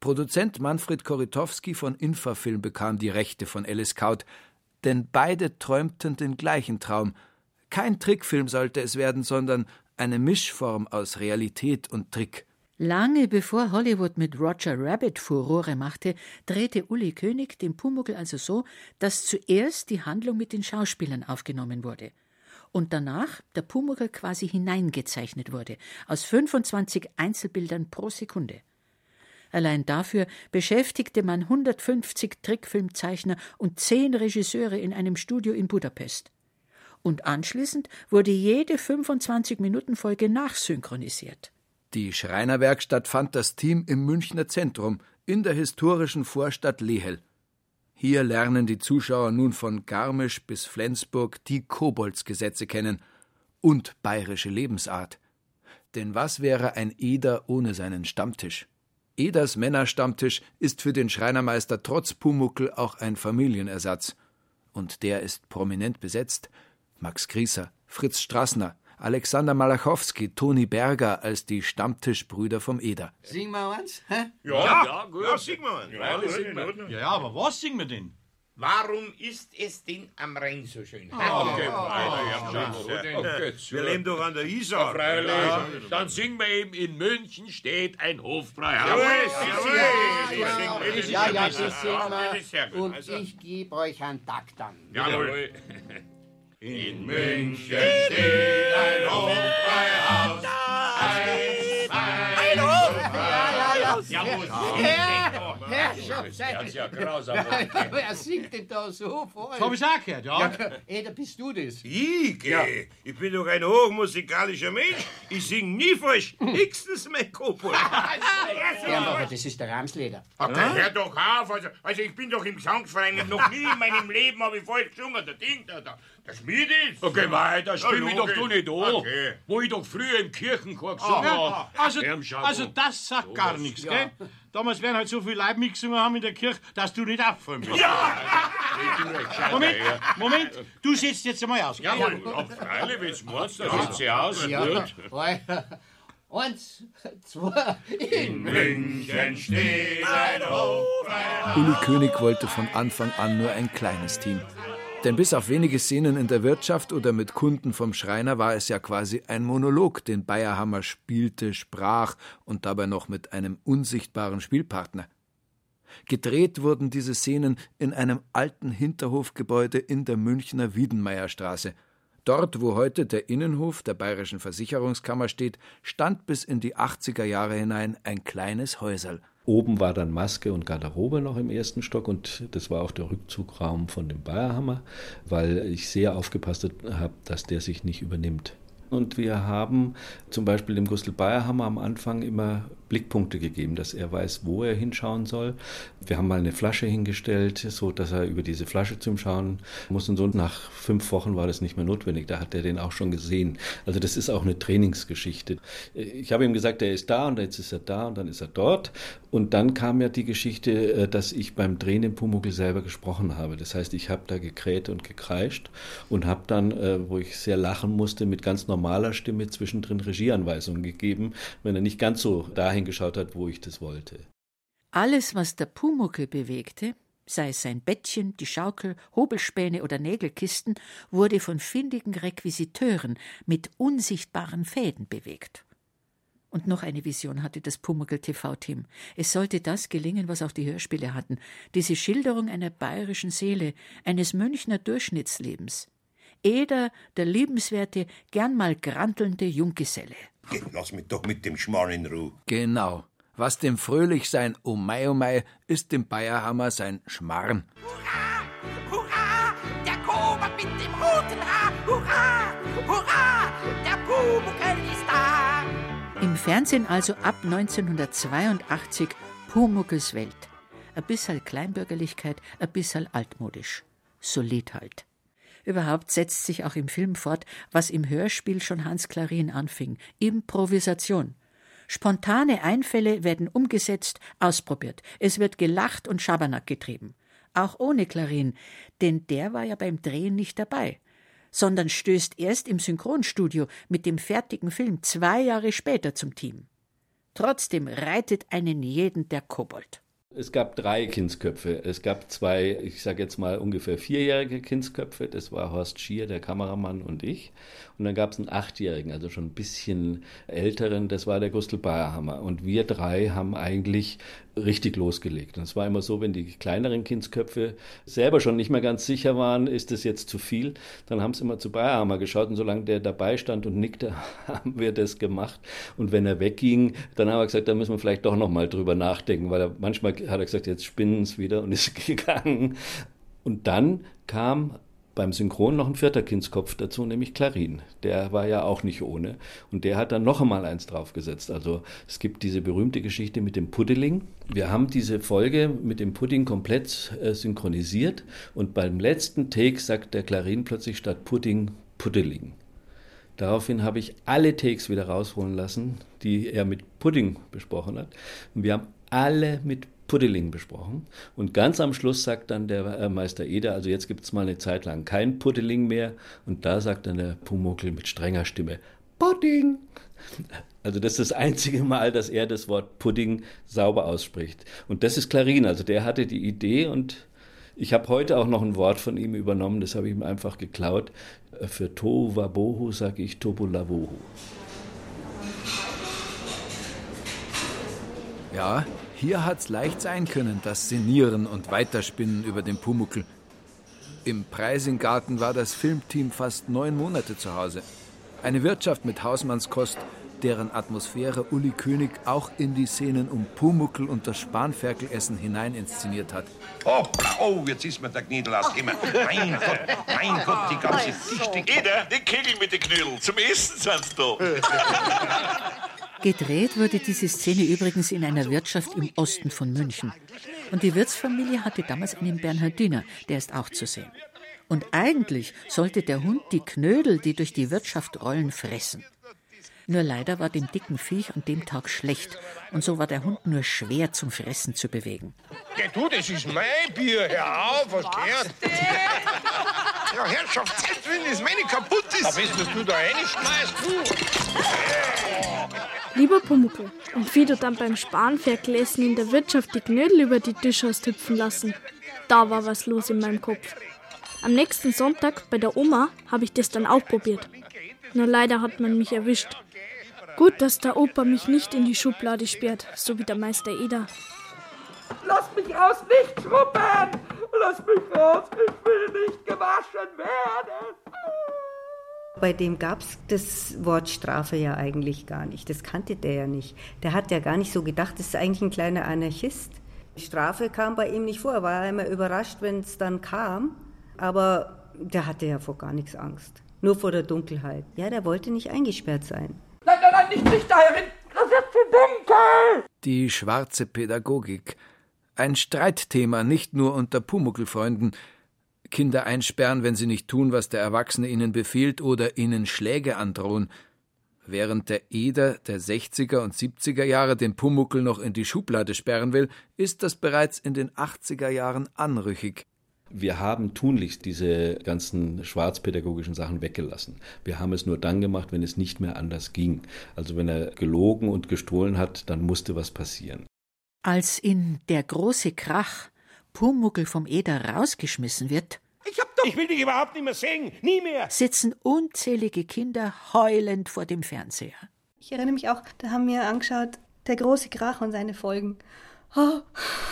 Produzent Manfred Koritowski von Infafilm bekam die Rechte von Alice Kaut, denn beide träumten den gleichen Traum. Kein Trickfilm sollte es werden, sondern eine Mischform aus Realität und Trick. Lange bevor Hollywood mit Roger Rabbit Furore machte, drehte Uli König den Pumuckl also so, dass zuerst die Handlung mit den Schauspielern aufgenommen wurde und danach der Pumuckl quasi hineingezeichnet wurde, aus 25 Einzelbildern pro Sekunde. Allein dafür beschäftigte man 150 Trickfilmzeichner und zehn Regisseure in einem Studio in Budapest. Und anschließend wurde jede 25-Minuten-Folge nachsynchronisiert. Die Schreinerwerkstatt fand das Team im Münchner Zentrum, in der historischen Vorstadt Lehel. Hier lernen die Zuschauer nun von Garmisch bis Flensburg die Koboldsgesetze kennen und bayerische Lebensart. Denn was wäre ein Eder ohne seinen Stammtisch? Eders Männerstammtisch ist für den Schreinermeister trotz Pumuckel auch ein Familienersatz. Und der ist prominent besetzt. Max Grieser, Fritz Strassner, Alexander Malachowski, Toni Berger als die Stammtischbrüder vom Eder. Singen wir eins? Hä? Ja, ja, gut. Ja, singen wir eins. Ja, singen wir. ja, aber was singen wir denn? Warum ist es denn am Rhein so schön? Ah, okay, okay. Wir leben doch an der Isar. freilich. Dann singen wir eben, in München steht ein Hofbräuhaus. Ja, ja, das singen wir. Und ich gebe euch einen Takt an. Jawohl. In München steht ein Hofbräuhaus. Ein, ein Hofbräuhaus. Jawohl. Herr, Herrschaft, Das ist ja grausam. Wer singt denn da so vor? Das hab ich auch gehört, ja. Eder, bist du das? Ich, geh. Ich bin doch ein hochmusikalischer Mensch. Ich sing nie falsch. Höchstens mein Kobold. Bernbacher, das ist der Ramsleder. Okay, hör doch auf. Also, also ich bin doch im Gesangsverein. Noch nie in meinem Leben habe ich falsch gesungen. Der Ding, der, der, der Schmied ist. Okay, weiter, spiel mich doch du nicht an. Okay. Wo ich doch früher im Kirchenchor gesungen habe. Also, also das sagt gar nichts, gell? Damals werden halt so viele Leute mitgesungen haben in der Kirche, dass du nicht auffallen bist. Moment, Moment, du setzt jetzt einmal aus. Jawohl, ja, freilich, wenn's meinst, dann setzt sie aus. Ja. Gut. Eins, zwei, in München steht ein Hofbräuhaus. Uli König wollte von Anfang an nur ein kleines Team. Denn bis auf wenige Szenen in der Wirtschaft oder mit Kunden vom Schreiner war es ja quasi ein Monolog, den Bayerhammer spielte, sprach und dabei noch mit einem unsichtbaren Spielpartner. Gedreht wurden diese Szenen in einem alten Hinterhofgebäude in der Münchner Wiedenmeierstraße. Dort, wo heute der Innenhof der Bayerischen Versicherungskammer steht, stand bis in die 80er Jahre hinein ein kleines Häuserl. Oben war dann Maske und Garderobe noch im ersten Stock und das war auch der Rückzugraum von dem Bayerhammer, weil ich sehr aufgepasst habe, dass der sich nicht übernimmt. Und wir haben zum Beispiel dem Gustl Bayerhammer am Anfang immer Blickpunkte gegeben, dass er weiß, wo er hinschauen soll. Wir haben mal eine Flasche hingestellt, so dass er über diese Flasche zum Schauen muss. Und so nach fünf Wochen war das nicht mehr notwendig. Da hat er den auch schon gesehen. Also das ist auch eine Trainingsgeschichte. Ich habe ihm gesagt, er ist da und jetzt ist er da und dann ist er dort. Und dann kam ja die Geschichte, dass ich beim Drehen im Pumuckl selber gesprochen habe. Das heißt, ich habe da gekräht und gekreischt und habe dann, wo ich sehr lachen musste, mit ganz normaler Stimme zwischendrin Regieanweisungen gegeben, wenn er nicht ganz so dahin geschaut hat, wo ich das wollte. Alles, was der Pumuckel bewegte, sei es sein Bettchen, die Schaukel, Hobelspäne oder Nägelkisten, wurde von findigen Requisiteuren mit unsichtbaren Fäden bewegt. Und noch eine Vision hatte das Pumuckl-TV-Team. Es sollte das gelingen, was auch die Hörspiele hatten: diese Schilderung einer bayerischen Seele, eines Münchner Durchschnittslebens. Eder, der liebenswerte, gern mal grantelnde Junggeselle. Lass mich doch mit dem Schmarrn in Ruhe. Genau. Was dem Fröhlichsein oh mei oh mei ist dem Bayerhammer sein Schmarrn. Hurra, der Kobold mit dem roten Haar. Hurra, hurra, der Pumuckl ist da. Im Fernsehen also ab 1982 Pumuckls Welt. Ein bisschen Kleinbürgerlichkeit, ein bisschen altmodisch. Solid halt. Überhaupt setzt sich auch im Film fort, was im Hörspiel schon Hans Klarin anfing: Improvisation. Spontane Einfälle werden umgesetzt, ausprobiert. Es wird gelacht und Schabernack getrieben. Auch ohne Klarin, denn der war ja beim Drehen nicht dabei, sondern stößt erst im Synchronstudio mit dem fertigen Film zwei Jahre später zum Team. Trotzdem reitet einen jeden der Kobold. Es gab drei Kindsköpfe. Es gab zwei, ich sage jetzt mal ungefähr vierjährige Kindsköpfe. Das war Horst Schier, der Kameramann und ich. Und dann gab es einen achtjährigen, also schon ein bisschen älteren, das war der Gustl Bayerhammer. Und wir drei haben eigentlich richtig losgelegt. Und es war immer so, wenn die kleineren Kindsköpfe selber schon nicht mehr ganz sicher waren, ist das jetzt zu viel, dann haben sie immer zu Bayerhammer geschaut und solange der dabei stand und nickte, haben wir das gemacht. Und wenn er wegging, dann haben wir gesagt, da müssen wir vielleicht doch nochmal drüber nachdenken, weil er manchmal hat er gesagt, jetzt spinnen es wieder und ist gegangen. Und dann kam beim Synchron noch ein vierter Kindskopf dazu, nämlich Clarin. Der war ja auch nicht ohne. Und der hat dann noch einmal eins draufgesetzt. Also es gibt diese berühmte Geschichte mit dem Puddeling. Wir haben diese Folge mit dem Pudding komplett äh, synchronisiert. Und beim letzten Take sagt der Clarin plötzlich statt Pudding Puddeling. Daraufhin habe ich alle Takes wieder rausholen lassen, die er mit Pudding besprochen hat. Und wir haben alle mit Puddeling besprochen. Und ganz am Schluss sagt dann der äh, Meister Eder, also jetzt gibt es mal eine Zeit lang kein Puddeling mehr. Und da sagt dann der Pumuckl mit strenger Stimme, Pudding. Also das ist das einzige Mal, dass er das Wort Pudding sauber ausspricht. Und das ist Clarin, also der hatte die Idee und ich habe heute auch noch ein Wort von ihm übernommen, das habe ich ihm einfach geklaut. Für Tohu Wabohu sage ich Tobulavohu. Ja, hier hat's leicht sein können, das Senieren und Weiterspinnen über den Pumuckel. Im Preisingarten war das Filmteam fast neun Monate zu Hause. Eine Wirtschaft mit Hausmannskost, deren Atmosphäre Uli König auch in die Szenen um Pumuckel und das Spanferkelessen hinein inszeniert hat. Hoppla, oh, jetzt ist mir der Knödel ausgekommen. Mein Gott, mein Gott, die ganze Dichte. Eder, die Kegel mit den Knödeln, zum Essen sind's da. Gedreht wurde diese Szene übrigens in einer Wirtschaft im Osten von München. Und die Wirtsfamilie hatte damals einen Bernhardiner, der ist auch zu sehen. Und eigentlich sollte der Hund die Knödel, die durch die Wirtschaft rollen, fressen. Nur leider war dem dicken Viech an dem Tag schlecht und so war der Hund nur schwer zum Fressen zu bewegen. Geh du, das ist mein Bier, hör auf, was gehört? Ja, Herrschaft, Zeit, wenn das meine kaputt ist. Da bist du da reinschmeißt, du. Lieber Pumuckl, und wie du dann beim Spanferkelessen in der Wirtschaft die Knödel über die Tische hast hüpfen lassen, da war was los in meinem Kopf. Am nächsten Sonntag bei der Oma habe ich das dann auch probiert. Nur leider hat man mich erwischt. Gut, dass der Opa mich nicht in die Schublade sperrt, so wie der Meister Eder. Lass mich raus, nicht schruppen! Lass mich raus, ich will nicht gewaschen werden! Bei dem gab es das Wort Strafe ja eigentlich gar nicht. Das kannte der ja nicht. Der hat ja gar nicht so gedacht, das ist eigentlich ein kleiner Anarchist. Strafe kam bei ihm nicht vor. Er war immer überrascht, wenn es dann kam. Aber der hatte ja vor gar nichts Angst. Nur vor der Dunkelheit. Ja, der wollte nicht eingesperrt sein. Nein, nein, nein, nicht, nicht da herin! Das ist zu dunkel! Die schwarze Pädagogik. Ein Streitthema nicht nur unter Pumuckl-Freunden. Kinder einsperren, wenn sie nicht tun, was der Erwachsene ihnen befiehlt oder ihnen Schläge androhen. Während der Eder der 60er und 70er Jahre den Pumuckl noch in die Schublade sperren will, ist das bereits in den 80er Jahren anrüchig. Wir haben tunlichst diese ganzen schwarzpädagogischen Sachen weggelassen. Wir haben es nur dann gemacht, wenn es nicht mehr anders ging. Also wenn er gelogen und gestohlen hat, dann musste was passieren. Als in Der große Krach Pumuckl vom Eder rausgeschmissen wird, Ich hab doch... Ich will dich überhaupt nicht mehr sehen, nie mehr. sitzen unzählige Kinder heulend vor dem Fernseher. Ich erinnere mich auch, da haben wir angeschaut, der große Krach und seine Folgen. Oh,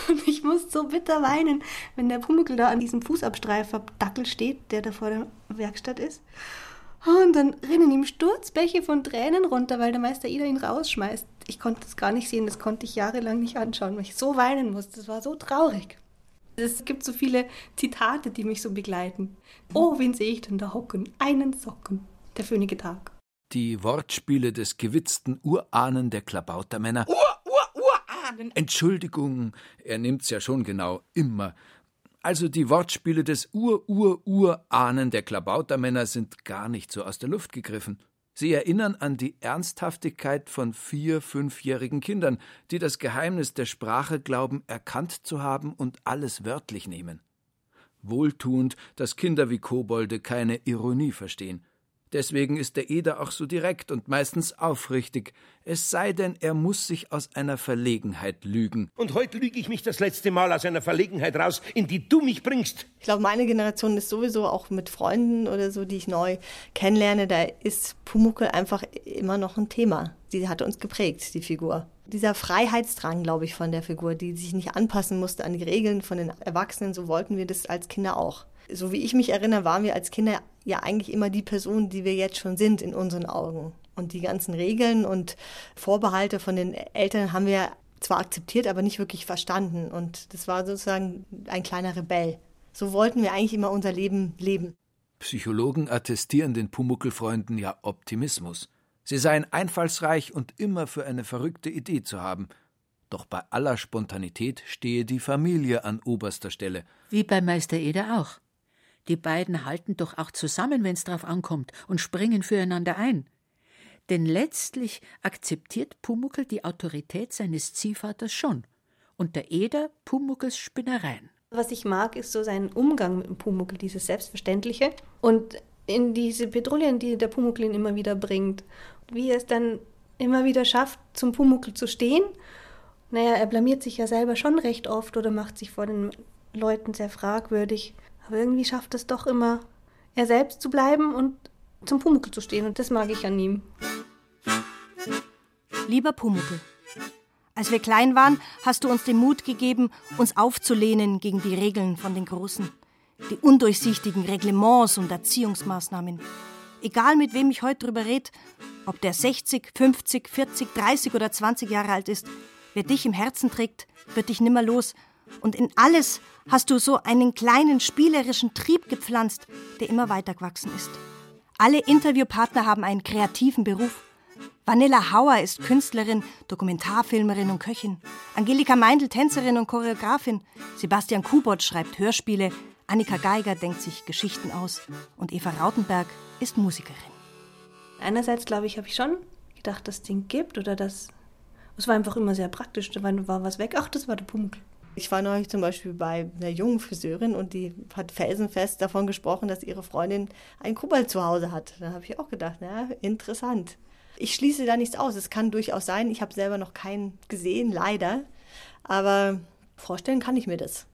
und ich muss so bitter weinen, wenn der Pumuckl da an diesem Fußabstreifer-Dackel steht, der da vor der Werkstatt ist. Oh, und dann rinnen ihm Sturzbäche von Tränen runter, weil der Meister Ida ihn rausschmeißt. Ich konnte das gar nicht sehen, das konnte ich jahrelang nicht anschauen, weil ich so weinen musste. Das war so traurig. Es gibt so viele Zitate, die mich so begleiten. Oh, wen sehe ich denn da hocken? Einen Socken. Der föhnige Tag. Die Wortspiele des gewitzten Urahnen der Klabautermänner. Ur, Ur, Urahnen! Entschuldigung, er nimmt's ja schon genau, immer. Also die Wortspiele des Ur-Ur-Urahnen der Klabautermänner sind gar nicht so aus der Luft gegriffen. Sie erinnern an die Ernsthaftigkeit von vier-, fünfjährigen Kindern, die das Geheimnis der Sprache glauben, erkannt zu haben und alles wörtlich nehmen. Wohltuend, dass Kinder wie Kobolde keine Ironie verstehen. Deswegen ist der Eder auch so direkt und meistens aufrichtig, es sei denn, er muss sich aus einer Verlegenheit lügen. Und heute lüge ich mich das letzte Mal aus einer Verlegenheit raus, in die du mich bringst. Ich glaube, meine Generation ist sowieso auch mit Freunden oder so, die ich neu kennenlerne, da ist Pumuckel einfach immer noch ein Thema. Die hat uns geprägt, die Figur. Dieser Freiheitsdrang, glaube ich, von der Figur, die sich nicht anpassen musste an die Regeln von den Erwachsenen, so wollten wir das als Kinder auch. So wie ich mich erinnere, waren wir als Kinder ja eigentlich immer die Personen, die wir jetzt schon sind in unseren Augen. Und die ganzen Regeln und Vorbehalte von den Eltern haben wir zwar akzeptiert, aber nicht wirklich verstanden. Und das war sozusagen ein kleiner Rebell. So wollten wir eigentlich immer unser Leben leben. Psychologen attestieren den Pumuckelfreunden ja Optimismus. Sie seien einfallsreich und immer für eine verrückte Idee zu haben. Doch bei aller Spontanität stehe die Familie an oberster Stelle. Wie bei Meister Eder auch. Die beiden halten doch auch zusammen, wenn's drauf ankommt, und springen füreinander ein. Denn letztlich akzeptiert Pumuckel die Autorität seines Ziehvaters schon und der Eder Pumuckels Spinnereien. Was ich mag, ist so sein Umgang mit dem Pumuckel, dieses Selbstverständliche und in diese Petrouillen, die der Pumuckel ihn immer wieder bringt. Wie er es dann immer wieder schafft, zum Pumuckel zu stehen. Naja, er blamiert sich ja selber schon recht oft oder macht sich vor den Leuten sehr fragwürdig. Aber irgendwie schafft es doch immer, er selbst zu bleiben und zum Pumuckel zu stehen. Und das mag ich an ihm. Lieber Pumuckel, als wir klein waren, hast du uns den Mut gegeben, uns aufzulehnen gegen die Regeln von den Großen, die undurchsichtigen Reglements und Erziehungsmaßnahmen. Egal mit wem ich heute drüber rede, ob der 60, 50, 40, 30 oder 20 Jahre alt ist, wer dich im Herzen trägt, wird dich nimmer los. Und in alles hast du so einen kleinen spielerischen Trieb gepflanzt, der immer weiter gewachsen ist. Alle Interviewpartner haben einen kreativen Beruf. Vanilla Hauer ist Künstlerin, Dokumentarfilmerin und Köchin. Angelika Meindl Tänzerin und Choreografin. Sebastian Kubot schreibt Hörspiele. Annika Geiger denkt sich Geschichten aus. Und Eva Rautenberg ist Musikerin. Einerseits, glaube ich, habe ich schon gedacht, dass es den gibt oder dass. Es war einfach immer sehr praktisch. Da war was weg. Ach, das war der Pumuckl. Ich war neulich zum Beispiel bei einer jungen Friseurin und die hat felsenfest davon gesprochen, dass ihre Freundin einen Kobold zu Hause hat. Da habe ich auch gedacht, na, interessant. Ich schließe da nichts aus. Es kann durchaus sein. Ich habe selber noch keinen gesehen, leider. Aber vorstellen kann ich mir das.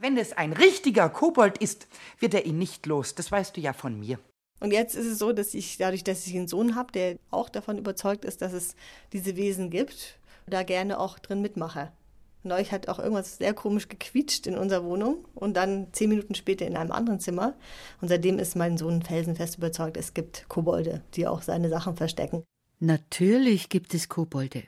Wenn es ein richtiger Kobold ist, wird er ihn nicht los. Das weißt du ja von mir. Und jetzt ist es so, dass ich, dadurch, dass ich einen Sohn habe, der auch davon überzeugt ist, dass es diese Wesen gibt, da gerne auch drin mitmache. Neulich hat auch irgendwas sehr komisch gequietscht in unserer Wohnung und dann zehn Minuten später in einem anderen Zimmer. Und seitdem ist mein Sohn felsenfest überzeugt, es gibt Kobolde, die auch seine Sachen verstecken. Natürlich gibt es Kobolde.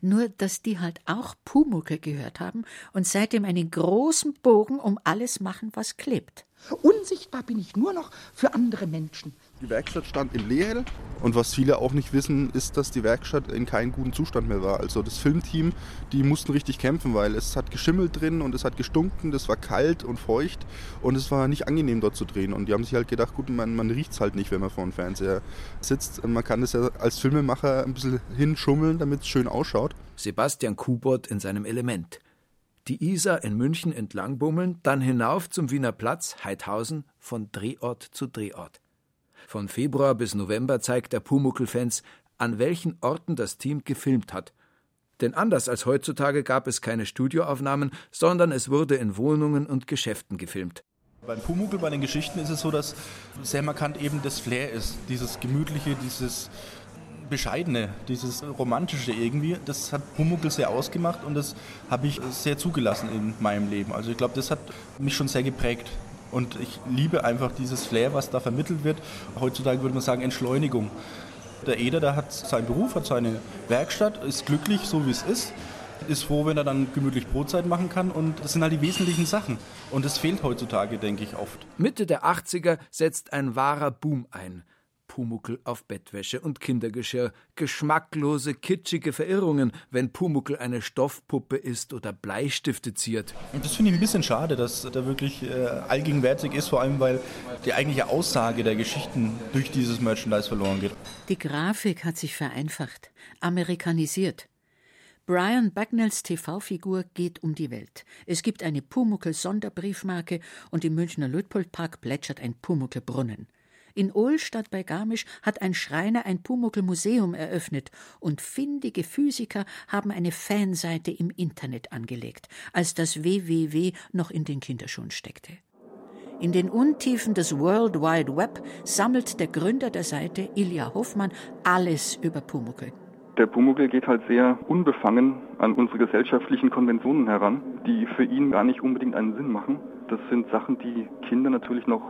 Nur, dass die halt auch Pumuckel gehört haben und seitdem einen großen Bogen um alles machen, was klebt. Unsichtbar bin ich nur noch für andere Menschen. Die Werkstatt stand in Lehel und was viele auch nicht wissen, ist, dass die Werkstatt in keinem guten Zustand mehr war. Also das Filmteam, die mussten richtig kämpfen, weil es hat geschimmelt drin und es hat gestunken, das war kalt und feucht und es war nicht angenehm dort zu drehen. Und die haben sich halt gedacht, gut, man, man riecht es halt nicht, wenn man vor dem Fernseher sitzt. Man kann es ja als Filmemacher ein bisschen hinschummeln, damit es schön ausschaut. Sebastian Kubot in seinem Element. Die Isar in München entlang bummeln, dann hinauf zum Wiener Platz, Heidhausen, von Drehort zu Drehort. Von Februar bis November zeigt der Pumuckl-Fans, an welchen Orten das Team gefilmt hat. Denn anders als heutzutage gab es keine Studioaufnahmen, sondern es wurde in Wohnungen und Geschäften gefilmt. Beim Pumuckl, bei den Geschichten ist es so, dass sehr markant eben das Flair ist. Dieses Gemütliche, dieses Bescheidene, dieses Romantische irgendwie. Das hat Pumuckl sehr ausgemacht und das habe ich sehr zugelassen in meinem Leben. Also ich glaube, das hat mich schon sehr geprägt. Und ich liebe einfach dieses Flair, was da vermittelt wird. Heutzutage würde man sagen Entschleunigung. Der Eder, der hat seinen Beruf, hat seine Werkstatt, ist glücklich, so wie es ist. Ist froh, wenn er dann gemütlich Brotzeit machen kann. Und das sind halt die wesentlichen Sachen. Und das fehlt heutzutage, denke ich, oft. Mitte der 80er setzt ein wahrer Boom ein. Pumuckel auf Bettwäsche und Kindergeschirr, geschmacklose, kitschige Verirrungen, wenn Pumuckel eine Stoffpuppe ist oder Bleistifte ziert. Und das finde ich ein bisschen schade, dass da wirklich äh, allgegenwärtig ist, vor allem weil die eigentliche Aussage der Geschichten durch dieses Merchandise verloren geht. Die Grafik hat sich vereinfacht, amerikanisiert. Brian Bagnells TV-Figur geht um die Welt. Es gibt eine Pumuckel-Sonderbriefmarke und im Münchner Luitpoldpark plätschert ein Pumuckel-Brunnen. In Ohlstadt bei Garmisch hat ein Schreiner ein Pumuckl-Museum eröffnet und findige Physiker haben eine Fanseite im Internet angelegt, als das WWW noch in den Kinderschuhen steckte. In den Untiefen des World Wide Web sammelt der Gründer der Seite, Ilja Hoffmann, alles über Pumuckl. Der Pumuckl geht halt sehr unbefangen an unsere gesellschaftlichen Konventionen heran, die für ihn gar nicht unbedingt einen Sinn machen. Das sind Sachen, die Kinder natürlich noch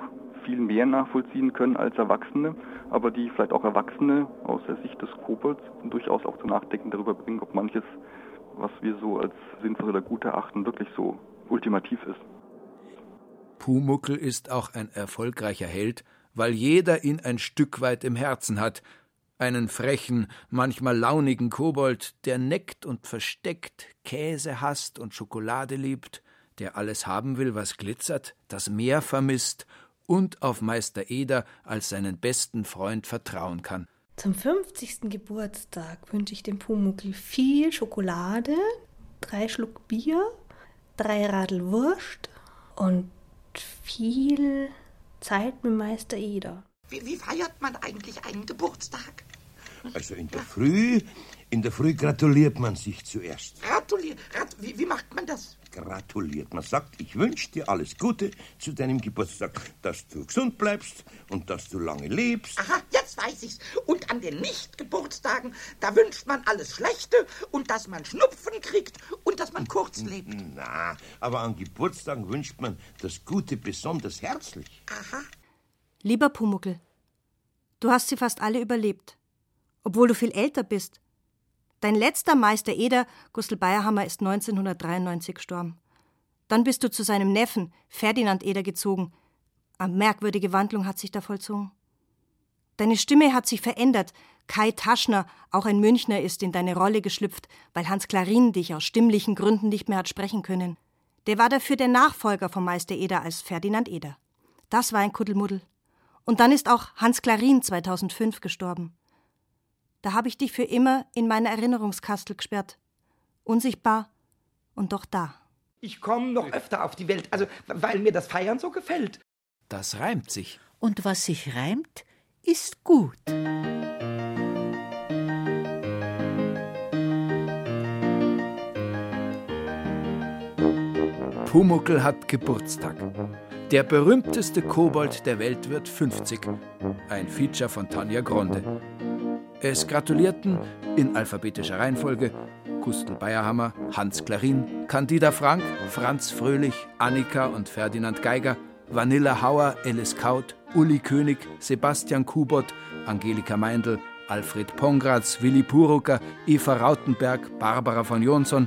viel mehr nachvollziehen können als Erwachsene, aber die vielleicht auch Erwachsene aus der Sicht des Kobolds durchaus auch zum Nachdenken darüber bringen, ob manches, was wir so als sinnvoll oder gut erachten, wirklich so ultimativ ist. Pumuckl ist auch ein erfolgreicher Held, weil jeder ihn ein Stück weit im Herzen hat, einen frechen, manchmal launigen Kobold, der neckt und versteckt, Käse hasst und Schokolade liebt, der alles haben will, was glitzert, das Meer vermisst und auf Meister Eder als seinen besten Freund vertrauen kann. Zum 50. Geburtstag wünsche ich dem Pumuckl viel Schokolade, drei Schluck Bier, drei Radl Wurst und viel Zeit mit Meister Eder. Wie, wie feiert man eigentlich einen Geburtstag? Also in der Früh, in der Früh gratuliert man sich zuerst. Gratulier, rat, wie, wie macht man das? Gratuliert. Man sagt, ich wünsche dir alles Gute zu deinem Geburtstag, dass du gesund bleibst und dass du lange lebst. Aha, jetzt weiß ich's. Und an den Nicht-Geburtstagen, da wünscht man alles Schlechte und dass man Schnupfen kriegt und dass man kurz lebt. Na, aber an Geburtstagen wünscht man das Gute besonders herzlich. Aha. Lieber Pumuckel, du hast sie fast alle überlebt, obwohl du viel älter bist. Dein letzter Meister Eder, Gustl Bayerhammer, ist 1993 gestorben. Dann bist du zu seinem Neffen, Ferdinand Eder, gezogen. Eine merkwürdige Wandlung hat sich da vollzogen. Deine Stimme hat sich verändert. Kai Taschner, auch ein Münchner, ist in deine Rolle geschlüpft, weil Hans Klarin dich aus stimmlichen Gründen nicht mehr hat sprechen können. Der war dafür der Nachfolger vom Meister Eder als Ferdinand Eder. Das war ein Kuddelmuddel. Und dann ist auch Hans Klarin 2005 gestorben. Da habe ich dich für immer in meine Erinnerungskastel gesperrt. Unsichtbar und doch da. Ich komme noch öfter auf die Welt, also weil mir das Feiern so gefällt. Das reimt sich. Und was sich reimt, ist gut. Pumuckl hat Geburtstag. Der berühmteste Kobold der Welt wird 50. Ein Feature von Tanja Gronde. Es gratulierten in alphabetischer Reihenfolge Gustl Bayerhammer, Hans Klarin, Candida Frank, Franz Fröhlich, Annika und Ferdinand Geiger, Vanilla Hauer, Alice Kaut, Uli König, Sebastian Kubot, Angelika Meindl, Alfred Pongratz, Willi Purucker, Eva Rautenberg, Barbara von Jonsson,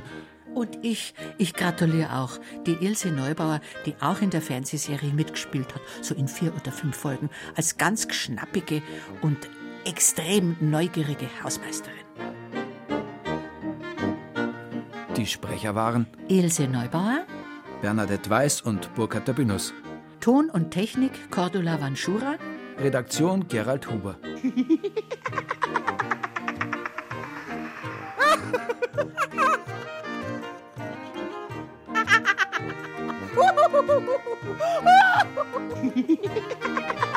Und ich, ich gratuliere auch die Ilse Neubauer, die auch in der Fernsehserie mitgespielt hat, so in vier oder fünf Folgen, als ganz schnappige und extrem neugierige Hausmeisterin. Die Sprecher waren Ilse Neubauer, Bernadette Weiß und Burkhard Tabinus. Ton und Technik Cordula Vanschura, Redaktion Gerald Huber. Ha